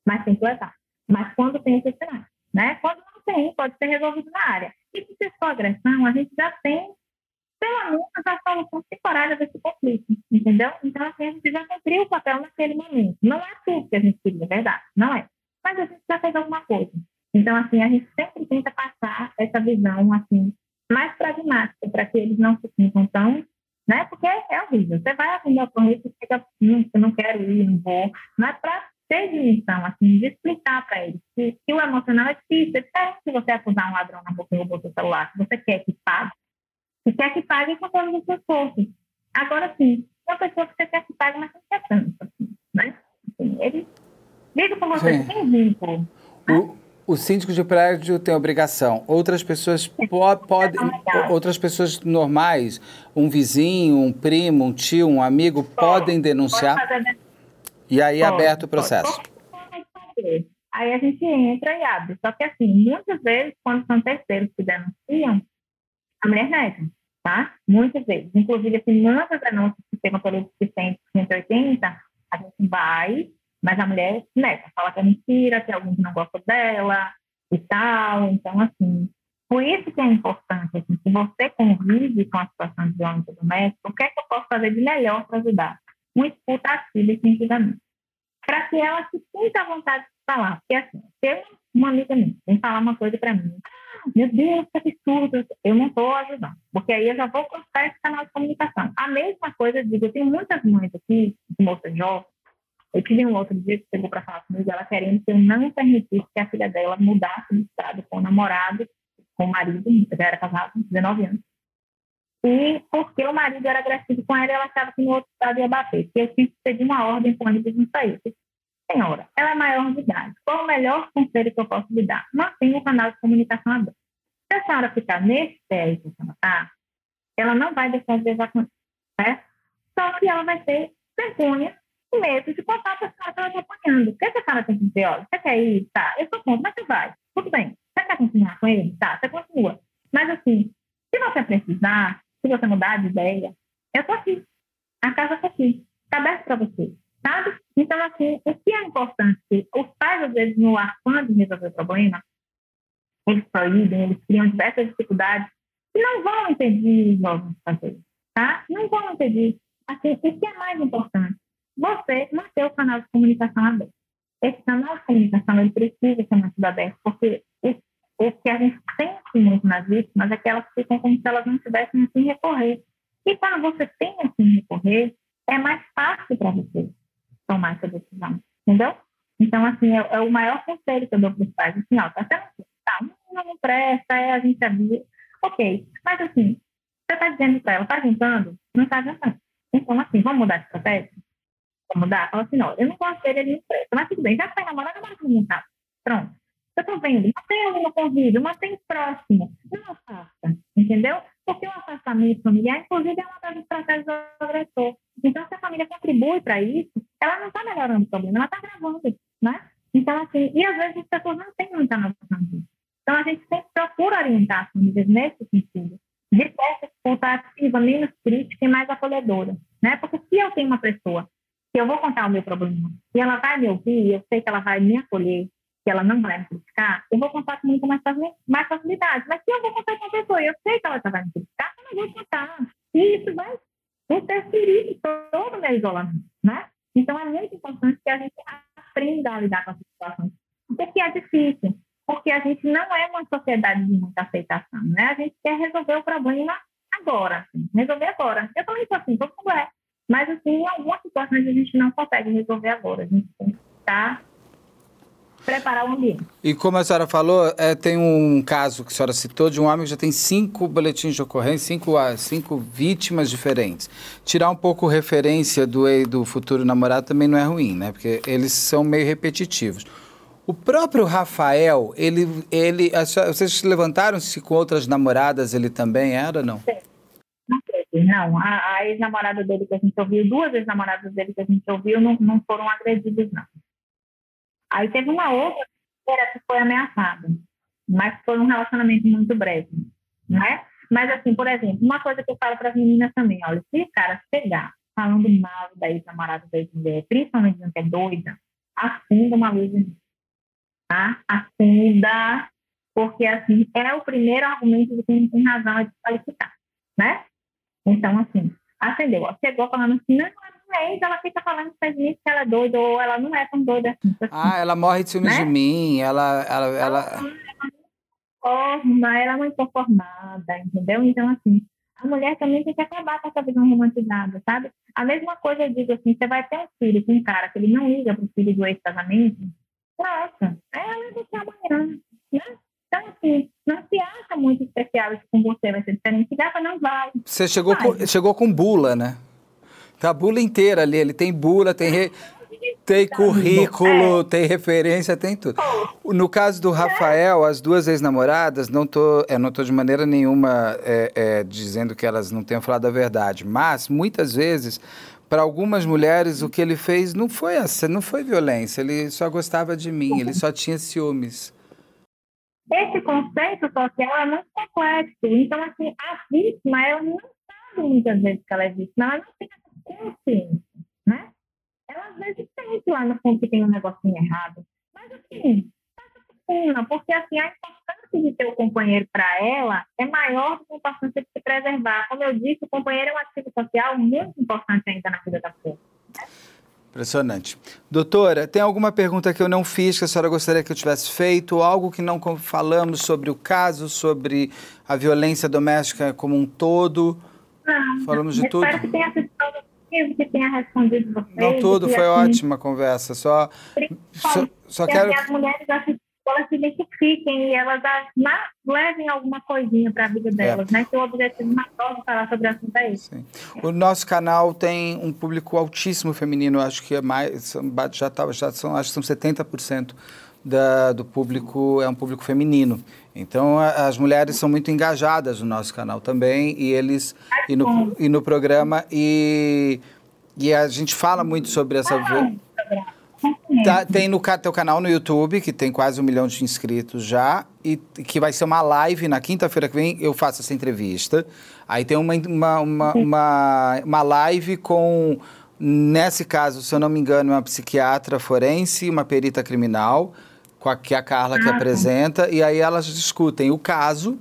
S3: Mas tem que levar. Mas quando tem esses sinais, né? Quando não tem, pode ser resolvido na área. E se for agressão, a gente já tem, pelo menos, a solução temporária desse conflito, entendeu? Então, assim, a gente já cumpriu o papel naquele momento. Não é tudo que a gente queria, é verdade, não é. Mas a gente já fez alguma coisa. Então, assim, a gente sempre tenta passar essa visão, assim, mais pragmática, para que eles não se sintam tão né? Porque é horrível. Você vai atender a correio e fica, hum, eu não quero ir, não vou. É para ter dimensão, assim, de explicar para eles que, que o emocional é difícil. É diferente se você acusar um ladrão na boca e roubou seu celular, se você quer que pague. Se quer que pague com todas as suas forças. Agora, sim, uma pessoa que você quer que pague, mas não quer tanto, assim, né? Assim, ele liga com você sem vínculo.
S1: O, o síndico de prédio tem obrigação. Outras pessoas po podem, outras pessoas normais, um vizinho, um primo, um tio, um amigo, podem denunciar. E aí é aberto o processo.
S3: Aí a gente entra e abre. Só que assim, muitas vezes, quando são terceiros que denunciam, a mulher nega, tá? Muitas vezes. Inclusive, assim, muitas denúncias que chegam pelo 180, a gente vai mas a mulher nega, fala que é mentira, que alguém não gosta dela e tal. Então, assim, por isso que é importante, assim, se você convive com a situação de violência doméstica, o que é que eu posso fazer de melhor para ajudar? Um escuta ativa e sentidamente. Para que ela se sinta à vontade de falar. Porque, assim, se uma amiga minha vem falar uma coisa para mim, ah, meu Deus, que absurdo, eu não estou ajudando. Porque aí eu já vou cortar esse canal de comunicação. A mesma coisa, eu digo, eu tenho muitas mães aqui, de moças jovens, eu tive um outro dia que chegou para falar comigo, ela querendo que eu não permitisse que a filha dela mudasse de estado com o namorado, com o marido, já era casado, 19 anos. E porque o marido era agressivo com ela, ela achava que no outro estado ia bater. Que eu tinha que pedir uma ordem com ele de não sair. Senhora, ela é maior de idade. Qual o melhor conselho que eu posso lhe dar? Mantenha o canal de comunicação aberto. Se a senhora ficar nesse pé que ela ela não vai deixar de acontecer. Né? Só que ela vai ter vergonha com medo de contar para a senhora que ela está apanhando. O que a senhora tem que dizer? Olha, você quer ir? Tá, eu sou contra, mas você vai. Tudo bem. Você quer continuar com ele? Tá, você continua. Mas assim, se você precisar, se você mudar de ideia, eu estou aqui. A casa está aqui. Está aberta para você. Sabe? Então, assim, o que é importante? Os pais, às vezes, no afã de resolver o problema, eles proíbem, eles criam diversas dificuldades e não vão impedir os jovens de fazer. Tá? Não vão impedir. Assim, o que é mais importante? Você manter o canal de comunicação aberto. Esse canal de comunicação ele precisa ser mantido aberto, porque o que a gente sente muito nas vítimas é que elas ficam como se elas não tivessem assim recorrer. E quando você tem assim recorrer, é mais fácil para você tomar essa decisão, entendeu? Então, assim, é, é o maior conselho que eu dou para os pais. Assim, ó, tá sendo tá, não, presta, é a gente sabia. Ok, mas assim, você está dizendo para ela, está juntando? Não está juntando. Então, assim, vamos mudar de estratégia? Mudar? Fala assim, não, eu não gosto dele, ele não presta. Mas tudo bem, já que vai namorar, namora comigo, tá? Pronto. Eu tô vendo, mantém ali no convívio, mantém próximo. Não afasta, entendeu? Porque o afastamento familiar, inclusive, é uma das estratégias do agressor. Então, se a família contribui para isso, ela não está melhorando o problema, ela está gravando, né? Então, assim, e às vezes as pessoas não têm muita noção disso. Então, a gente sempre procura orientar as famílias nesse sentido, de essa escuta ativa, menos crítica e mais acolhedora, né? Porque se eu tenho uma pessoa eu vou contar o meu problema e ela vai me ouvir, eu sei que ela vai me acolher, que ela não vai me criticar, eu vou contar com muito mais, mais facilidade. Mas se eu vou contar com uma pessoa eu sei que ela vai me criticar, eu não vou contar. E isso vai interferir todo o meu isolamento, né? Então, é muito importante que a gente aprenda a lidar com essa situação. Porque é difícil, porque a gente não é uma sociedade de muita aceitação, né? A gente quer resolver o problema agora, assim, resolver agora. Eu também sou assim, todo mundo é. Mas, assim, em algumas situações a gente não consegue resolver agora. A gente tem que estar preparar o ambiente.
S1: E como a senhora falou, é, tem um caso que a senhora citou de um homem que já tem cinco boletins de ocorrência, cinco, ah, cinco vítimas diferentes. Tirar um pouco referência do, do futuro namorado também não é ruim, né? Porque eles são meio repetitivos. O próprio Rafael, ele, ele, vocês levantaram-se com outras namoradas, ele também era, não?
S3: Sim. Não, a, a ex-namorada dele que a gente ouviu, duas ex-namoradas dele que a gente ouviu, não, não foram agredidas, não. Aí teve uma outra que foi ameaçada, mas foi um relacionamento muito breve, né? Mas, assim, por exemplo, uma coisa que eu falo para as meninas também, olha, se o cara chegar falando mal da ex-namorada da ex-mulher, principalmente dizendo que é doida, acenda uma luz tá? Acenda, porque, assim, é o primeiro argumento de quem tem razão a desqualificar, né? Então, assim, acendeu. Chegou falando assim, não, não é ela fica falando para mim que ela é doida, ou ela não é tão doida assim. assim
S1: ah, ela morre de ciúmes né? de mim, ela... ela, ela...
S3: Forma, ela é muito conformada, entendeu? Então, assim, a mulher também tem que acabar com essa visão romantizada, sabe? A mesma coisa eu digo assim, você vai ter um filho com um cara que ele não liga para o filho do ex-casamento, Nossa, ela é do amanhã, né? Então, assim, não se acha muito especial isso com você, vai ser diferente. Gata não vai.
S2: Você chegou, com, chegou com bula, né? Tá a bula inteira ali. Ele tem bula, tem, re, tem currículo, é. tem referência, tem tudo. No caso do Rafael, as duas ex-namoradas, não tô, é, não tô de maneira nenhuma é, é, dizendo que elas não tenham falado a verdade, mas muitas vezes para algumas mulheres o que ele fez não foi essa, não foi violência, ele só gostava de mim, ele só tinha ciúmes.
S3: Esse conceito social é muito complexo. Então, assim, a vítima, ela não sabe muitas vezes que ela é vítima, ela não tem essa consciência, né? Ela às vezes sente lá no fundo que tem um negocinho errado. Mas, assim, tá porque assim, a importância de ter o companheiro para ela é maior do que a importância de se preservar. Como eu disse, o companheiro é um ativo social muito importante ainda na vida da pessoa.
S2: Impressionante. Doutora, tem alguma pergunta que eu não fiz que a senhora gostaria que eu tivesse feito? Algo que não falamos sobre o caso, sobre a violência doméstica como um todo?
S3: Não. Falamos de tudo? Espero que tenha sido que tenha respondido vocês.
S2: Não tudo, foi assim, ótima a conversa. Só, só, só quero...
S3: As mulheres assistem elas se identifiquem e elas levem alguma coisinha para a vida é. delas, é. né? Que o objetivo maior de falar sobre o assunto é. Sim.
S2: O nosso canal tem um público altíssimo feminino, acho que é mais, já, tá, já são, acho que são 70% da, do público é um público feminino. Então, a, as mulheres são muito engajadas no nosso canal também, e eles, e no, e no programa, e, e a gente fala muito sobre essa... Ah, Tá, tem no teu canal no YouTube, que tem quase um milhão de inscritos já, e que vai ser uma live na quinta-feira que vem, eu faço essa entrevista. Aí tem uma, uma, uma, uma, uma live com, nesse caso, se eu não me engano, uma psiquiatra forense, uma perita criminal, com a, que é a Carla que ah, apresenta, e aí elas discutem o caso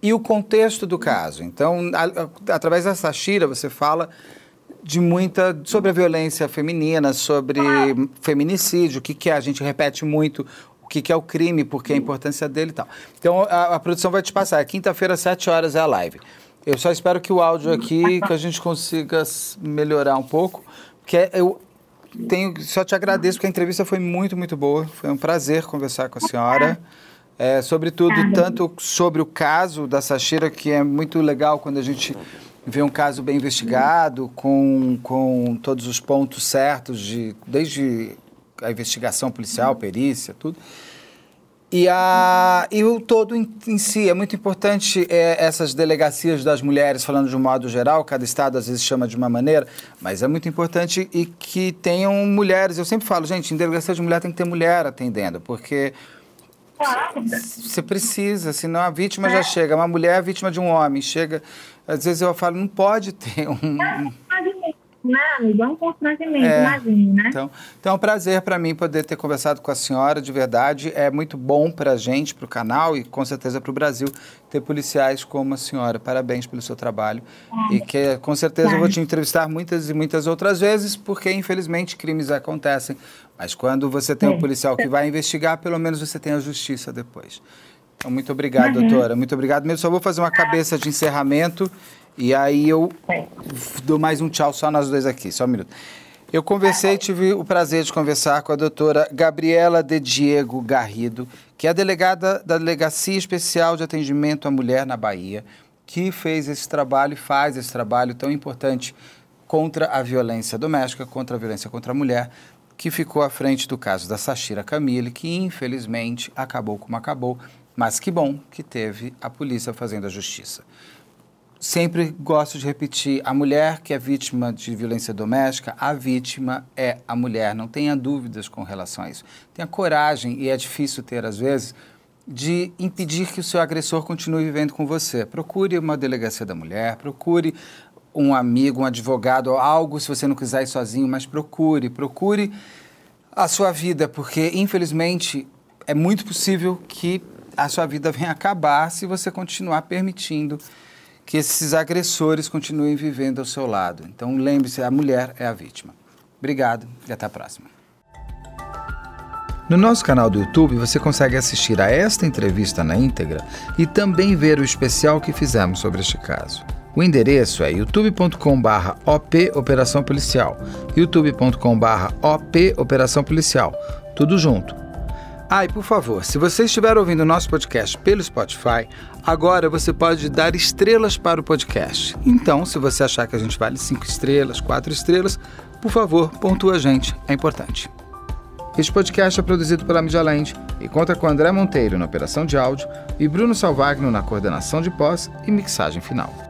S2: e o contexto do caso. Então, a, a, através dessa Shira, você fala de muita sobre a violência feminina, sobre feminicídio, o que, que é, a gente repete muito o que, que é o crime, porque a importância dele e tal. Então a, a produção vai te passar. Quinta-feira, às 7 horas é a live. Eu só espero que o áudio aqui, que a gente consiga melhorar um pouco, porque eu tenho, só te agradeço, porque a entrevista foi muito, muito boa. Foi um prazer conversar com a senhora. É, sobretudo, tanto sobre o caso da Sachira, que é muito legal quando a gente ver um caso bem investigado, com, com todos os pontos certos, de, desde a investigação policial, perícia, tudo. E, a, e o todo em, em si, é muito importante é, essas delegacias das mulheres, falando de um modo geral, cada estado às vezes chama de uma maneira, mas é muito importante e que tenham mulheres. Eu sempre falo, gente, em delegacia de mulher tem que ter mulher atendendo, porque você precisa, senão a vítima já chega. Uma mulher é vítima de um homem, chega às vezes eu falo, não pode ter um.
S3: Né, amigo? É um constrangimento, é, imagine, né?
S2: Então, então é um prazer para mim poder ter conversado com a senhora, de verdade. É muito bom para a gente, para o canal e com certeza para o Brasil ter policiais como a senhora. Parabéns pelo seu trabalho. É. E que com certeza é. eu vou te entrevistar muitas e muitas outras vezes, porque infelizmente crimes acontecem. Mas quando você tem um policial que vai investigar, pelo menos você tem a justiça depois. Então, muito obrigado, uhum. doutora. Muito obrigado mesmo. Só vou fazer uma cabeça de encerramento e aí eu dou mais um tchau só nós dois aqui. Só um minuto. Eu conversei, tive o prazer de conversar com a doutora Gabriela de Diego Garrido, que é a delegada da Delegacia Especial de Atendimento à Mulher na Bahia, que fez esse trabalho e faz esse trabalho tão importante contra a violência doméstica, contra a violência contra a mulher, que ficou à frente do caso da Sashira Camille, que infelizmente acabou como acabou, mas que bom que teve a polícia fazendo a justiça. Sempre gosto de repetir: a mulher que é vítima de violência doméstica, a vítima é a mulher. Não tenha dúvidas com relação a isso. Tenha coragem, e é difícil ter às vezes, de impedir que o seu agressor continue vivendo com você. Procure uma delegacia da mulher, procure um amigo, um advogado, algo se você não quiser ir sozinho, mas procure, procure a sua vida, porque infelizmente é muito possível que a sua vida vem acabar se você continuar permitindo que esses agressores continuem vivendo ao seu lado. Então lembre-se, a mulher é a vítima. Obrigado e até a próxima.
S4: No nosso canal do YouTube você consegue assistir a esta entrevista na íntegra e também ver o especial que fizemos sobre este caso. O endereço é youtube.com/op Operação Policial, youtube.com/op Operação Policial, tudo junto.
S2: Ah, e por favor, se você estiver ouvindo o nosso podcast pelo Spotify, agora você pode dar estrelas para o podcast. Então, se você achar que a gente vale cinco estrelas, quatro estrelas, por favor, pontua a gente, é importante. Este podcast é produzido pela Land e conta com André Monteiro na operação de áudio e Bruno Salvagno na coordenação de pós e mixagem final.